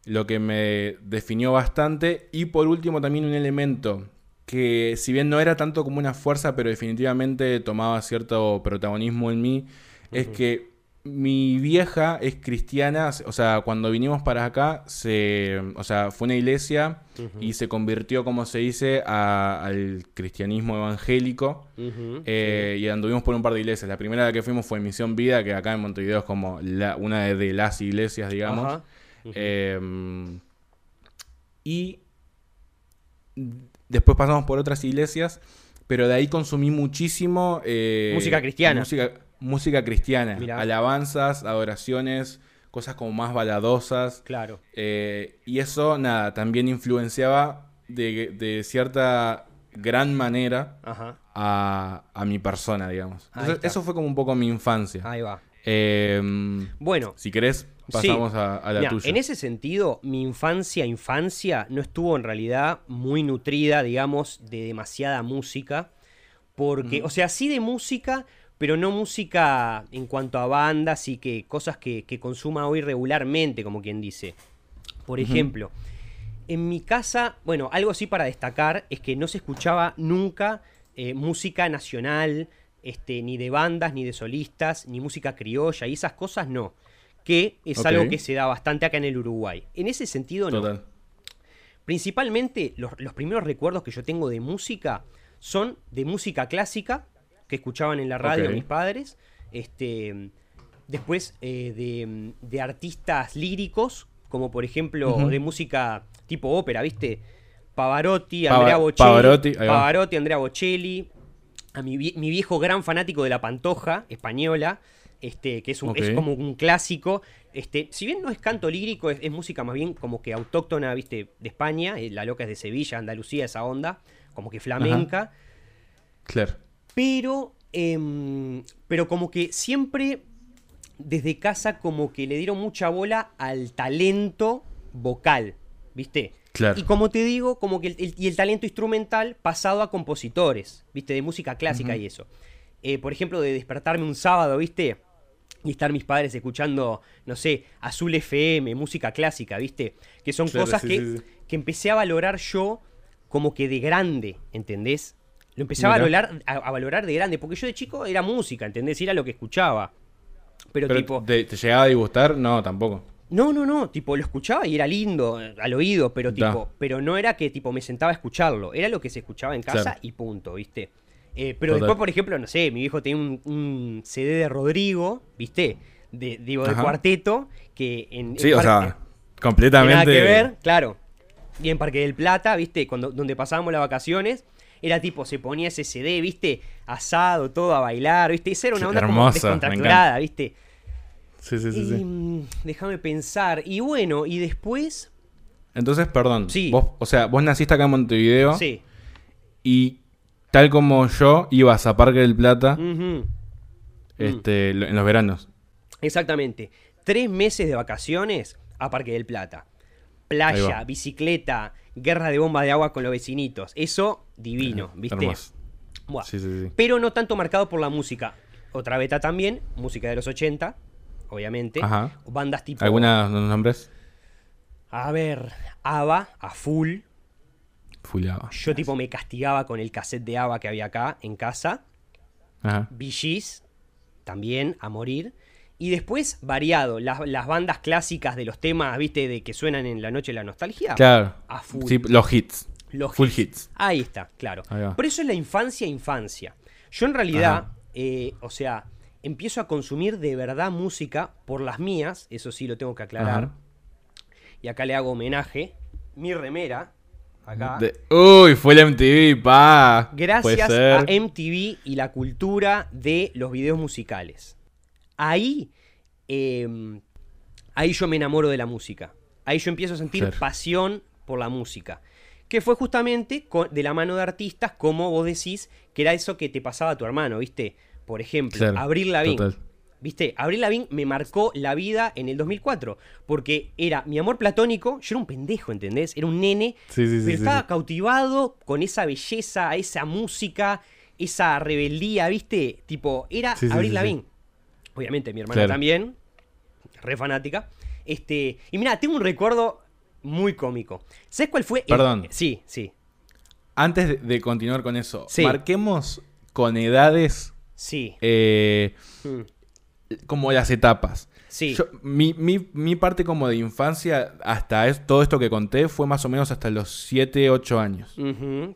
lo que me definió bastante. Y por último, también un elemento que, si bien no era tanto como una fuerza, pero definitivamente tomaba cierto protagonismo en mí, es que mi vieja es cristiana, o sea, cuando vinimos para acá, se, o sea, fue una iglesia y se convirtió, como se dice, al cristianismo evangélico. Eh, y anduvimos por un par de iglesias. La primera que fuimos fue Misión Vida, que acá en Montevideo es como una de, las iglesias, digamos. Em, y después pasamos por otras iglesias, pero de ahí consumí muchísimo... Eh, música cristiana. Música, música cristiana, alabanzas, adoraciones, cosas como más baladosas. Claro. Eh, y eso, nada, también influenciaba de, cierta gran manera A, mi persona, digamos. Entonces, eso fue como un poco mi infancia. Ahí va. Em, bueno. Si querés, pasamos a, la tuya. En ese sentido, mi infancia, infancia, no estuvo en realidad muy nutrida, digamos, de demasiada música. Porque, o sea, sí de música, pero no música en cuanto a bandas y que cosas que, consuma hoy regularmente, como quien dice. Por ejemplo, en mi casa, bueno, algo así para destacar es que no se escuchaba nunca eh, música nacional, este, ni de bandas, ni de solistas, ni música criolla, y esas cosas no. Que es algo que se da bastante acá en el Uruguay. En ese sentido, no. Principalmente, los, los primeros recuerdos que yo tengo de música son de música clásica, que escuchaban en la radio mis padres. Este, después eh, de, artistas líricos, como por ejemplo de música tipo ópera, ¿viste? Pavarotti, Andrea Bocelli. Pavarotti, Andrea Bocelli. A mi, viejo gran fanático de la Pantoja española, este, que es, un, como un clásico. Este, si bien no es canto lírico, es, música más bien como que autóctona, ¿viste? De España. Eh, la loca es de Sevilla, Andalucía, esa onda. Como que flamenca. Claro. Pero, em, pero como que siempre desde casa como que le dieron mucha bola al talento vocal, ¿viste? Claro. Y como te digo, como que el, y el talento instrumental pasado a compositores, ¿viste? De música clásica y eso. Eh, por ejemplo, de despertarme un sábado, ¿viste? Y estar mis padres escuchando, no sé, Azul FM, música clásica, ¿viste? Que son cosas que, que empecé a valorar yo como que de grande, ¿entendés? Lo empecé a valorar, a, valorar de grande, porque yo de chico era música, ¿entendés? Era lo que escuchaba. Pero, tipo. Te, llegaba a disgustar? No, tampoco. No, no, no, tipo, lo escuchaba y era lindo al oído, pero tipo, pero no era que tipo me sentaba a escucharlo, era lo que se escuchaba en casa y punto, ¿viste? Eh, pero después, por ejemplo, no sé, mi viejo tenía un, CD de Rodrigo, ¿viste? De, digo, de cuarteto, que en... Sí, o sea, completamente... Nada que ver, claro. Y en Parque del Plata, ¿viste? Cuando, donde pasábamos las vacaciones, era tipo, se ponía ese CD, ¿viste? Asado, todo a bailar, ¿viste? Esa era una onda Hermosa, descontracturada, ¿viste? Sí, sí, sí, Y, sí. mm, déjame pensar. Y bueno, y después. Entonces, perdón. Sí. Vos, o sea, vos naciste acá en Montevideo Sí. y tal como yo ibas a Parque del Plata este, en los veranos. Exactamente. Tres meses de vacaciones a Parque del Plata. Playa, bicicleta, guerra de bomba de agua con los vecinitos. Eso, divino, Eh, ¿viste? hermoso. Buah. Sí, sí, sí. Pero no tanto marcado por la música. Otra beta también, música de los 80, obviamente. Ajá. Bandas tipo. ¿Algunos nombres? A ver, ABBA, a full. Fuleaba. Yo tipo me castigaba con el cassette de ABBA que había acá en casa. Ajá. Gees, también a morir. Y después, variado, las, las bandas clásicas de los temas, viste, de que suenan en la noche de la nostalgia. Claro. A full. Sí, los hits. Los Full hits. hits. Ahí está, claro. Ahí. Por eso es la infancia, infancia. Yo en realidad, eh, o sea, empiezo a consumir de verdad música por las mías, eso sí lo tengo que aclarar. Ajá. Y acá le hago homenaje. Mi remera, acá. De- Uy, fue el MTV, pa. Gracias a MTV y la cultura de los videos musicales. Ahí, eh, ahí yo me enamoro de la música. Ahí yo empiezo a sentir Claro. pasión por la música. Que fue justamente de la mano de artistas, como vos decís, que era eso que te pasaba a tu hermano, ¿viste? Por ejemplo, Claro, Abril Lavigne. total. ¿Viste? Abril Lavigne me marcó la vida en el 2004. Porque era mi amor platónico. Yo era un pendejo, ¿entendés? Era un nene. Sí, sí, pero sí, estaba cautivado con esa belleza, esa música, esa rebeldía, ¿viste? Tipo, era Abril. Lavigne. Obviamente, mi hermana Claro. también. Re fanática. Este, y mira, tengo un recuerdo muy cómico. ¿Sabes cuál fue? el- Perdón. sí, sí. Antes de, continuar con eso, Sí. marquemos con edades Sí. eh, Mm, como las etapas. Sí. Yo- mi, mi- mi parte como de infancia, hasta es- todo esto que conté, fue más o menos hasta los 7, 8 años.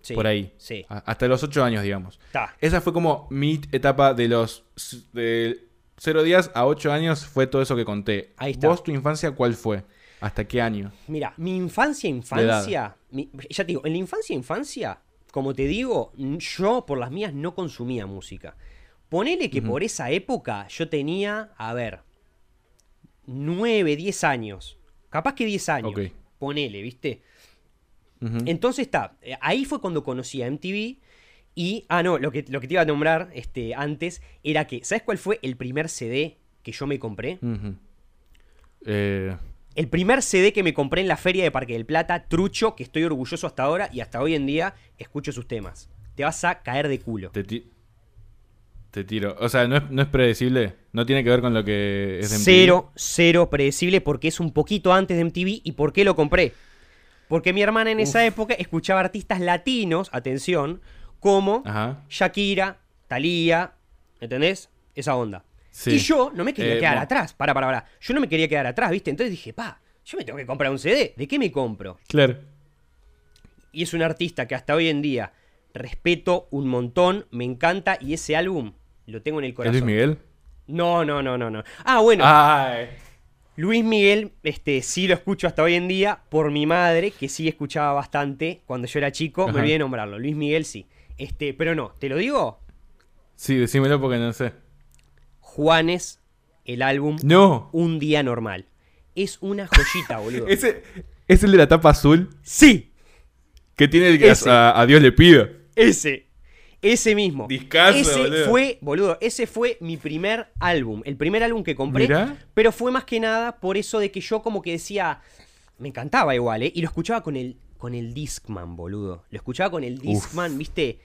Sí, Por ahí. Sí. A- Hasta los 8 años, digamos. Está. Esa fue como mi etapa de los de 0 días a 8 años, fue todo eso que conté. Ahí está. ¿Vos, tu infancia, cuál fue? ¿Hasta qué año? Mira, mi infancia, infancia. mi- ya te digo, en la infancia, infancia, como te digo, yo por las mías no consumía música. Ponele que por esa época yo tenía, a ver, 9, 10 años. Capaz que 10 años. Ponele, ¿viste? Entonces está, eh, ahí fue cuando conocí a MTV y, ah, no, lo que, lo que te iba a nombrar este, antes era que, ¿sabes cuál fue el primer CD que yo me compré? Ujú. Eh, El primer CD que me compré en la feria de Parque del Plata, trucho, que estoy orgulloso hasta ahora y hasta hoy en día escucho sus temas. Te vas a caer de culo. te, ti- te tiro. O sea, ¿no es, no es predecible? ¿No tiene que ver con lo que es de MTV? Cero, cero predecible porque es un poquito antes de MTV. ¿Y por qué lo compré? Porque mi hermana en esa época escuchaba artistas latinos, atención, como Ajá. Shakira, Thalía, ¿entendés? Esa onda. Sí. Y yo no me quería Eh, quedar bueno. atrás. Para, para, para. Yo no me quería quedar atrás, ¿viste? Entonces dije, pa, yo me tengo que comprar un CD. ¿De qué me compro? Claro. Y es un artista que hasta hoy en día respeto un montón, me encanta y ese álbum lo tengo en el ¿Es corazón. Luis Miguel? No, no, no, no, no. Ah, bueno, Ay. Luis Miguel, este, sí lo escucho hasta hoy en día por mi madre, que sí escuchaba bastante cuando yo era chico. Ajá. Me olvidé de nombrarlo. Luis Miguel sí. Este, pero no, te lo digo, Sí, decímelo porque no sé. Juanes, el álbum No. Un Día Normal. Es una joyita, boludo. Ese es el de la tapa azul Sí, que tiene el que a, a Dios le pido. ese. Ese mismo. Discazo, ese boludo. fue, boludo, ese fue mi primer álbum. El primer álbum que compré. Mirá. Pero fue más que nada por eso de que yo como que decía. Me encantaba igual, ¿eh? Y lo escuchaba con el, con el Discman, boludo. Lo escuchaba con el Discman, ¿viste?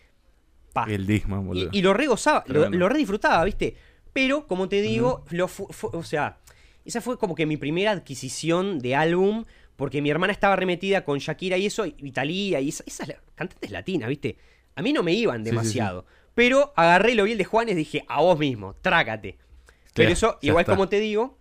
Pa. El Disman, boludo. Y, y lo re gozaba, lo, lo re disfrutaba, ¿viste? Pero, como te digo, lo fu- fu- o sea, esa fue como que mi primera adquisición de álbum, porque mi hermana estaba remetida con Shakira y eso, y Thalía y esa- esas cantantes latinas, ¿viste? A mí no me iban Sí, sí, sí. demasiado. Pero agarré lo vi el de Juanes y dije, a vos mismo, trácate. Pero Ya, eso, ya igual está. como te digo,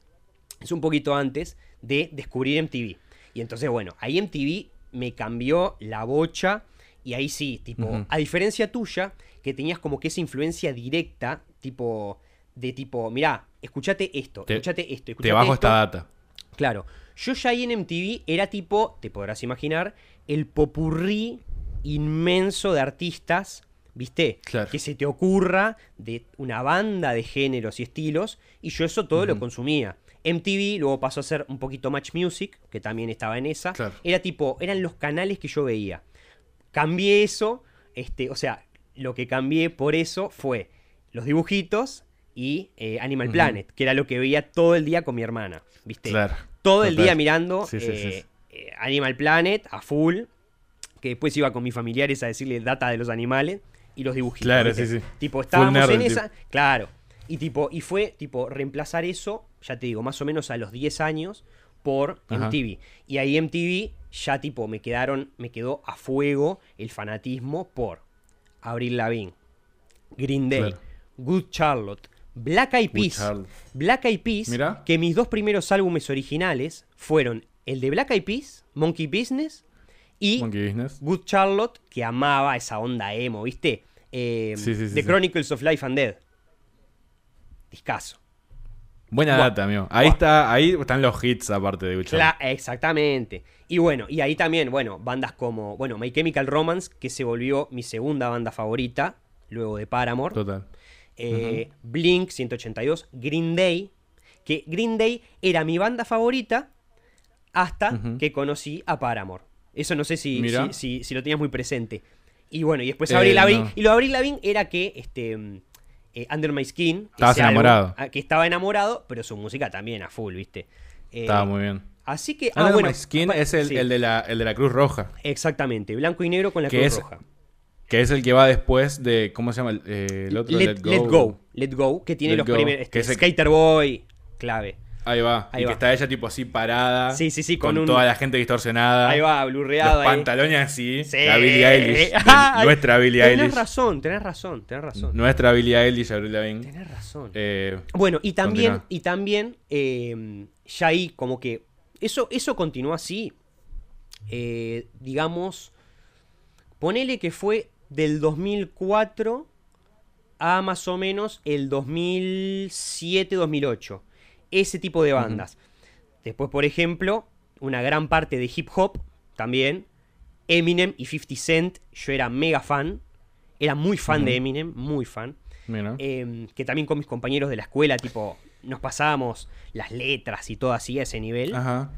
es un poquito antes de descubrir MTV. Y entonces, bueno, ahí MTV me cambió la bocha. Y ahí sí, tipo, a diferencia tuya, que tenías como que esa influencia directa, tipo, de tipo, mirá, escuchate esto, Te- escuchate esto, Te bajo esto. esta data. Claro, yo ya ahí en MTV era tipo, te podrás imaginar, el popurrí inmenso de artistas, ¿viste? Claro. Que se te ocurra de una banda de géneros y estilos, y yo eso todo lo consumía. MTV luego pasó a ser un poquito Match Music, que también estaba en esa. Claro. Era tipo, eran los canales que yo veía. Cambié eso, este, o sea, lo que cambié por eso fue los dibujitos y eh, Animal. Planet, que era lo que veía todo el día con mi hermana, ¿viste? Claro. todo el Total. día mirando Sí, sí, sí, eh, sí. eh, Animal Planet a full, que después iba con mis familiares a decirle data de los animales y los dibujitos. Claro, ¿viste? sí, sí. Tipo, estábamos nerd en esa, claro. Y tipo, y fue tipo reemplazar eso, ya te digo, más o menos a los 10 años por Ajá. MTV. Y ahí MTV ya tipo me quedaron me quedó a fuego el fanatismo por Avril Lavigne, Green Day, Claro. Good Charlotte, Black Eyed Peas. Black Eyed Peas, que mis dos primeros álbumes originales fueron el de Black Eyed Peas, Monkey Business, y Monkey Business. Good Charlotte, que amaba esa onda emo, ¿viste? Eh, Sí, sí, sí, The. Chronicles of Life and Dead. Discaso. Buena Buah. data, amigo. Ahí Buah. está, ahí están los hits aparte de Cla- exactamente. Y bueno, y ahí también, bueno, bandas como, bueno, My Chemical Romance, que se volvió mi segunda banda favorita, luego de Paramore. Total. eh, Blink 182, Green Day, que Green Day era mi banda favorita hasta que conocí a Paramore. Eso no sé si, si, si- si lo tenías muy presente. Y bueno, y después Eh, Avril Lavigne. no. Y lo de Avril Lavigne era que este, eh, Under My Skin. Estabas álbum, enamorado. ah, que estaba enamorado, pero su música también a full, ¿viste? Eh, Estaba muy bien. Así que. Under ah, bueno. My Skin pa- es el, sí, el de la, el de la Cruz Roja. Exactamente, blanco y negro con la Que cruz es- roja. Que es el que va después de. ¿Cómo se llama el, eh, el otro? Let, Let Go. Let Go, que tiene Let los Go, primeros. que este, es el- Skater Boy, clave. Ahí va. Ahí y va. que está ella tipo así parada. Sí, sí, sí, Con, con un- toda la gente distorsionada. Ahí va, blurreado Los ahí. pantalones así. Sí. La Billie Eilish. Nuestra Billie tenés Eilish. razón, tenés razón, tenés razón. Nuestra Billie Eilish, Avril Lavigne. Tenés razón. Eh, bueno, y también, continúa. y también, eh, ya ahí como que. Eso, eso continuó así. eh, digamos. Ponele que fue del 2004 a más o menos el 2007-2008. Ese tipo de bandas. Después, por ejemplo, una gran parte de hip hop también. Eminem y 50 Cent, yo era mega fan. Era muy fan de. Eminem, muy fan. mira. Eh, que también con mis compañeros de la escuela, tipo, nos pasábamos las letras y todo así a ese nivel. Ajá.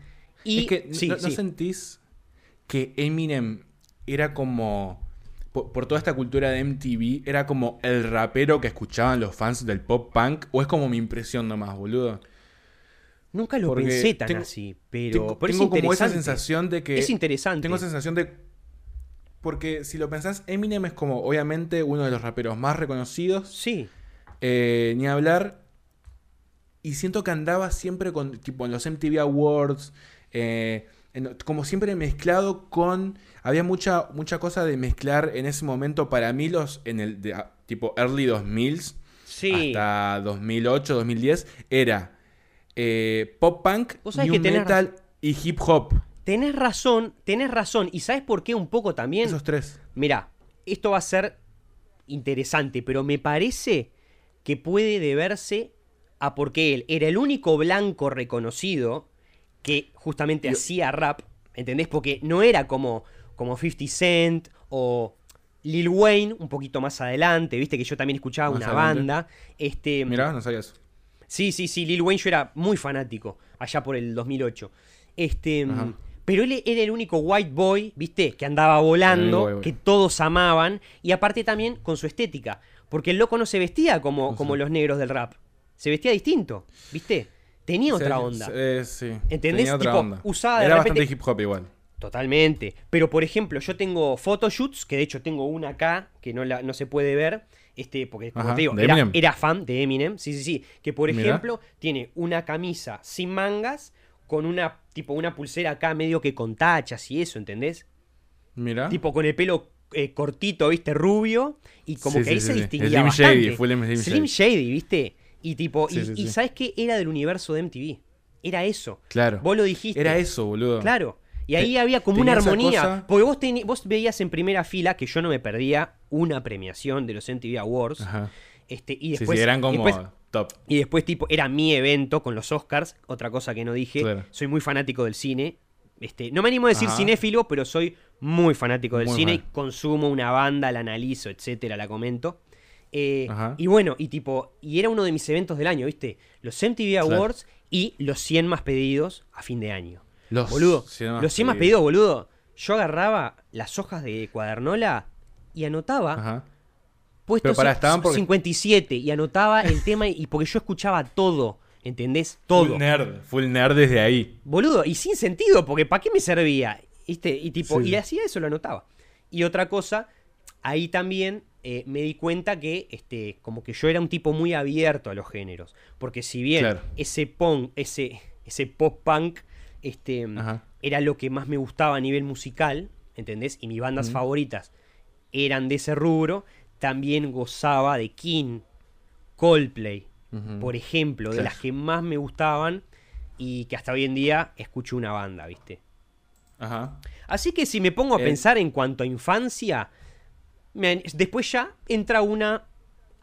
Y es que sí, ¿no, sentís que Eminem era como. Por, por toda esta cultura de MTV, era como el rapero que escuchaban los fans del pop punk? ¿O es como mi impresión nomás, boludo? Nunca lo Porque pensé tan tengo- así, pero, tengo pero es como esa sensación de que. Es interesante. Tengo sensación de. Porque si lo pensás, Eminem es como, obviamente, uno de los raperos más reconocidos. Sí, Eh, ni hablar. Y siento que andaba siempre con, tipo, en los MTV Awards. eh, en- como siempre mezclado con. Había mucha, mucha cosa de mezclar en ese momento para mí los. En el de, tipo early 2000s sí. hasta 2008, 2010. Era eh, pop punk, new metal y hip hop. Tenés razón, tenés razón. ¿Y sabes por qué un poco también? Esos tres. Mirá, esto va a ser interesante, pero me parece que puede deberse a porque él era el único blanco reconocido que justamente Yo- hacía rap, ¿entendés? Porque no era como, como 50 Cent o Lil Wayne, un poquito más adelante, viste que yo también escuchaba Más una adelante. banda. Este, Mirá, no sabías. Sí, sí, sí, Lil Wayne yo era muy fanático allá por el 2008. Este, Ajá. pero él era el único white boy, ¿viste? Que andaba volando, boy. que todos amaban y aparte también con su estética, porque el loco no se vestía como, como los negros del rap. Se vestía distinto, ¿viste? Tenía otra Sí, onda. eh, sí. ¿Entendés? Tenía otra Tipo, onda. usaba de Era repente- bastante hip hop igual. Totalmente. Pero por ejemplo, yo tengo photoshoots, que de hecho tengo una acá, que no, la, no se puede ver. Este, porque como Ajá, te digo, ¿de era, fan de Eminem. Sí, sí, sí. Que por Mirá. ejemplo, tiene una camisa sin mangas, con una, tipo, una pulsera acá medio que con tachas y eso, ¿entendés? Mira. Tipo con el pelo eh, cortito, ¿viste? Rubio. Y como Sí, que ahí sí, se sí. distinguía Slim bastante. Shady, full Slim Slim Shady, ¿viste? Y tipo, y, y. ¿sabes qué? Era del universo de MTV. Era eso. Claro. Vos lo dijiste. Era eso, boludo. Claro. Y ahí había como una armonía. cosa- Porque vos, teni- vos veías en primera fila que yo no me perdía una premiación de los MTV Awards. Ajá. Este, y Sí, después, sí, eran y como después, top. y después, tipo, era mi evento con los Oscars. Otra cosa que no dije. Claro. Soy muy fanático del cine. Este, no me animo a decir Ajá. cinéfilo, pero soy muy fanático del cine, y consumo una banda, la analizo, etcétera, la comento. Eh, y bueno, y tipo, y era uno de mis eventos del año, ¿viste? Los MTV Awards y los 100 más pedidos a fin de año. Los boludo, 100 los 100 más pedidos, boludo. Yo agarraba las hojas de cuadernola y anotaba. Ajá. Puestos para, 57 y anotaba el tema y porque yo escuchaba todo. ¿Entendés? Todo. Full nerd, full nerd desde ahí. Boludo, y sin sentido, porque ¿para qué me servía? ¿Viste? Y tipo, y hacía eso, lo anotaba. Y otra cosa, ahí también eh, me di cuenta que este, como que yo era un tipo muy abierto a los géneros. Porque si bien ese punk, ese, ese pop este, era lo que más me gustaba a nivel musical, ¿entendés? Y mis bandas favoritas eran de ese rubro, también gozaba de King, Coldplay, por ejemplo, de las que más me gustaban y que hasta hoy en día escucho una banda, ¿viste? Ajá. Así que si me pongo a eh. pensar en cuanto a infancia, después ya entra una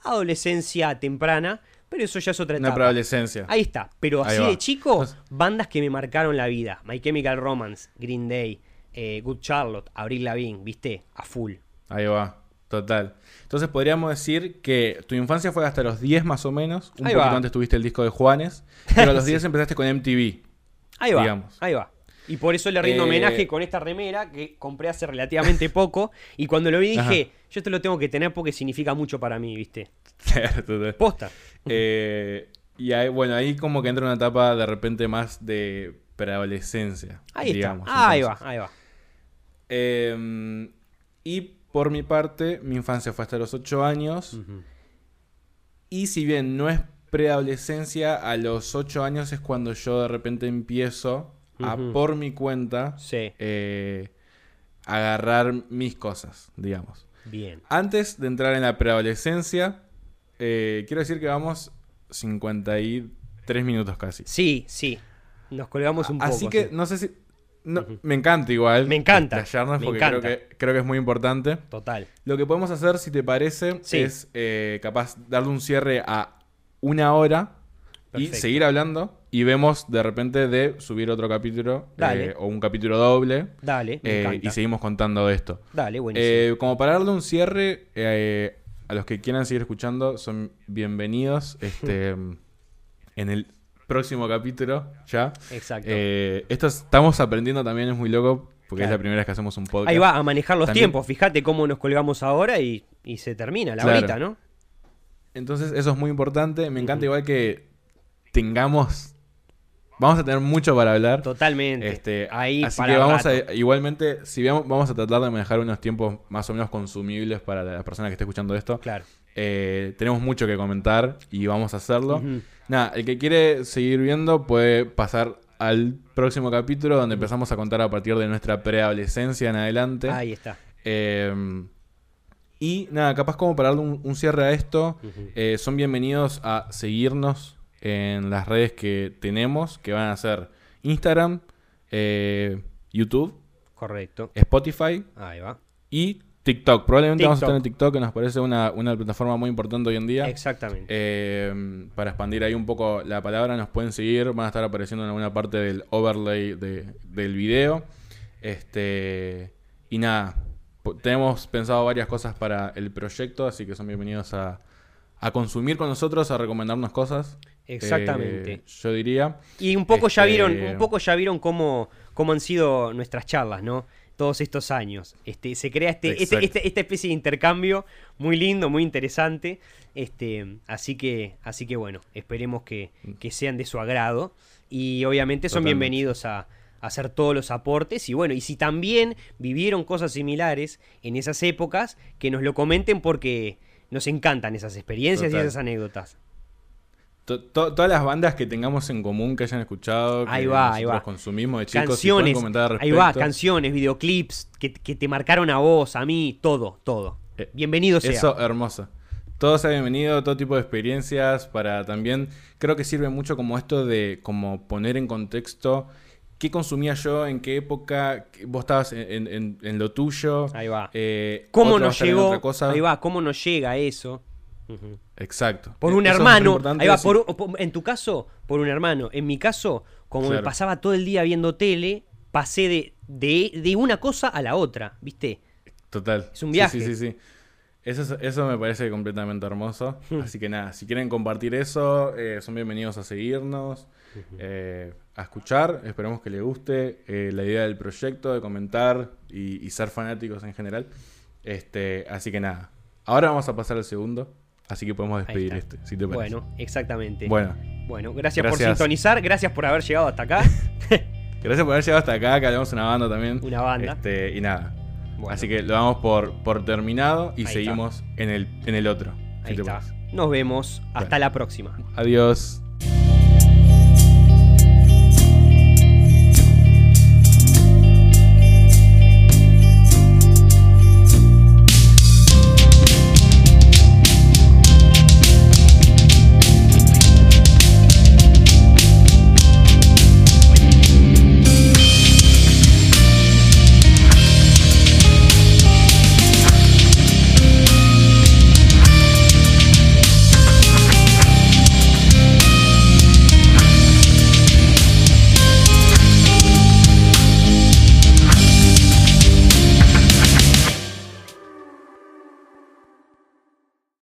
adolescencia temprana, pero eso ya es otra etapa. Una preadolescencia. Ahí está. Pero así de chico, bandas que me marcaron la vida. My Chemical Romance, Green Day, eh, Good Charlotte, Abril Lavigne, ¿viste? A full. Ahí va. Total. Entonces podríamos decir que tu infancia fue hasta los 10 más o menos. Un poquito antes tuviste el disco de Juanes. Pero a los 10 empezaste con MTV. Ahí va. Ahí va. Y por eso le rindo eh, homenaje con esta remera que compré hace relativamente poco. Y cuando lo vi dije, yo te lo tengo que tener porque significa mucho para mí, ¿viste? Posta. Eh, y ahí, bueno, ahí como que entra una etapa de repente más de preadolescencia. Ahí digamos, está. ahí va, ahí va. Em, y por mi parte, mi infancia fue hasta los 8 años. Y si bien no es preadolescencia, a los 8 años es cuando yo de repente empiezo a, por mi cuenta, eh, agarrar mis cosas, digamos. Bien. Antes de entrar en la preadolescencia, eh, quiero decir que vamos 53 minutos casi. Sí, sí. Nos colgamos un poco. Así que no sé si me encanta igual. Me encanta. porque Creo, que, creo que es muy importante. Total. Lo que podemos hacer, si te parece, es eh, capaz darle un cierre a una hora y seguir hablando. Y vemos de repente de subir otro capítulo eh, o un capítulo doble. Dale. Eh, y seguimos contando esto. Dale, buenísimo. como para darle un cierre, a los que quieran seguir escuchando, son bienvenidos. Este, en el próximo capítulo ya. Exacto. Eh, esto estamos aprendiendo también, es muy loco, porque es la primera vez que hacemos un podcast. Ahí va, a manejar los tiempos. Fíjate cómo nos colgamos ahora y, se termina la horita, ¿no? Entonces, eso es muy importante. Me encanta igual que tengamos. Vamos a tener mucho para hablar. Totalmente. Este, Ahí así que vamos a, igualmente, si vamos, vamos a tratar de manejar unos tiempos más o menos consumibles para la persona que esté escuchando esto. Claro. Eh, tenemos mucho que comentar y vamos a hacerlo. Nada, el que quiere seguir viendo puede pasar al próximo capítulo donde empezamos a contar a partir de nuestra preadolescencia en adelante. Ahí está. Em, y nada, capaz como para darle un, cierre a esto, eh, son bienvenidos a seguirnos en las redes que tenemos, que van a ser Instagram, eh, YouTube. Correcto. Spotify. Ahí va. Y TikTok. Probablemente vamos a estar en TikTok, que nos parece una, plataforma muy importante hoy en día. Exactamente. Eh, para expandir ahí un poco la palabra, nos pueden seguir. Van a estar apareciendo en alguna parte del overlay del video. Este, y nada, tenemos pensado varias cosas para el proyecto, así que son bienvenidos a, consumir con nosotros, a recomendarnos cosas. Exactamente. Eh, yo diría. Y un poco ya vieron, un este, poco ya vieron cómo, cómo han sido nuestras charlas, ¿no? todos estos años. Este, se crea este, este, este, esta especie de intercambio muy lindo, muy interesante. Este, así, que, así que bueno, esperemos que, sean de su agrado. Y obviamente son bienvenidos a, hacer todos los aportes. Y bueno, y si también vivieron cosas similares en esas épocas, que nos lo comenten porque nos encantan esas experiencias y esas anécdotas todas las bandas que tengamos en común que hayan escuchado, que ahí va, ahí va. consumimos de chicos, canciones, ahí va, canciones, videoclips que, te marcaron a vos, a mí, todo, todo. Eh, bienvenido sea. Eso, hermoso. Todo sea bienvenido, todo tipo de experiencias para también, creo que sirve mucho como esto de como poner en contexto qué consumía yo, en qué época, vos estabas en, lo tuyo. Ahí va. Eh, ¿Cómo nos llegó? Ahí va, ¿cómo nos llega eso? Exacto. Por un hermano. Ahí va, en tu caso, por un hermano. En mi caso, como me pasaba todo el día viendo tele, pasé de de, una cosa a la otra, ¿viste? Total. Es un viaje. Sí, sí, sí. Eso, eso me parece completamente hermoso. Hmm. Así que nada, si quieren compartir eso, eh, son bienvenidos a seguirnos, eh, a escuchar. Esperemos que les guste eh, la idea del proyecto, de comentar y, ser fanáticos en general. Este, así que nada, ahora vamos a pasar al segundo. Así que podemos despedir este, si te parece. Bueno, exactamente. Bueno, bueno gracias, por sintonizar, gracias por haber llegado hasta acá. gracias por haber llegado hasta acá, que hablamos una banda también. Una banda. Este, y nada. Así que lo damos por, por terminado y seguimos en el, en el otro. Ahí está. Nos vemos. Hasta la próxima. Adiós.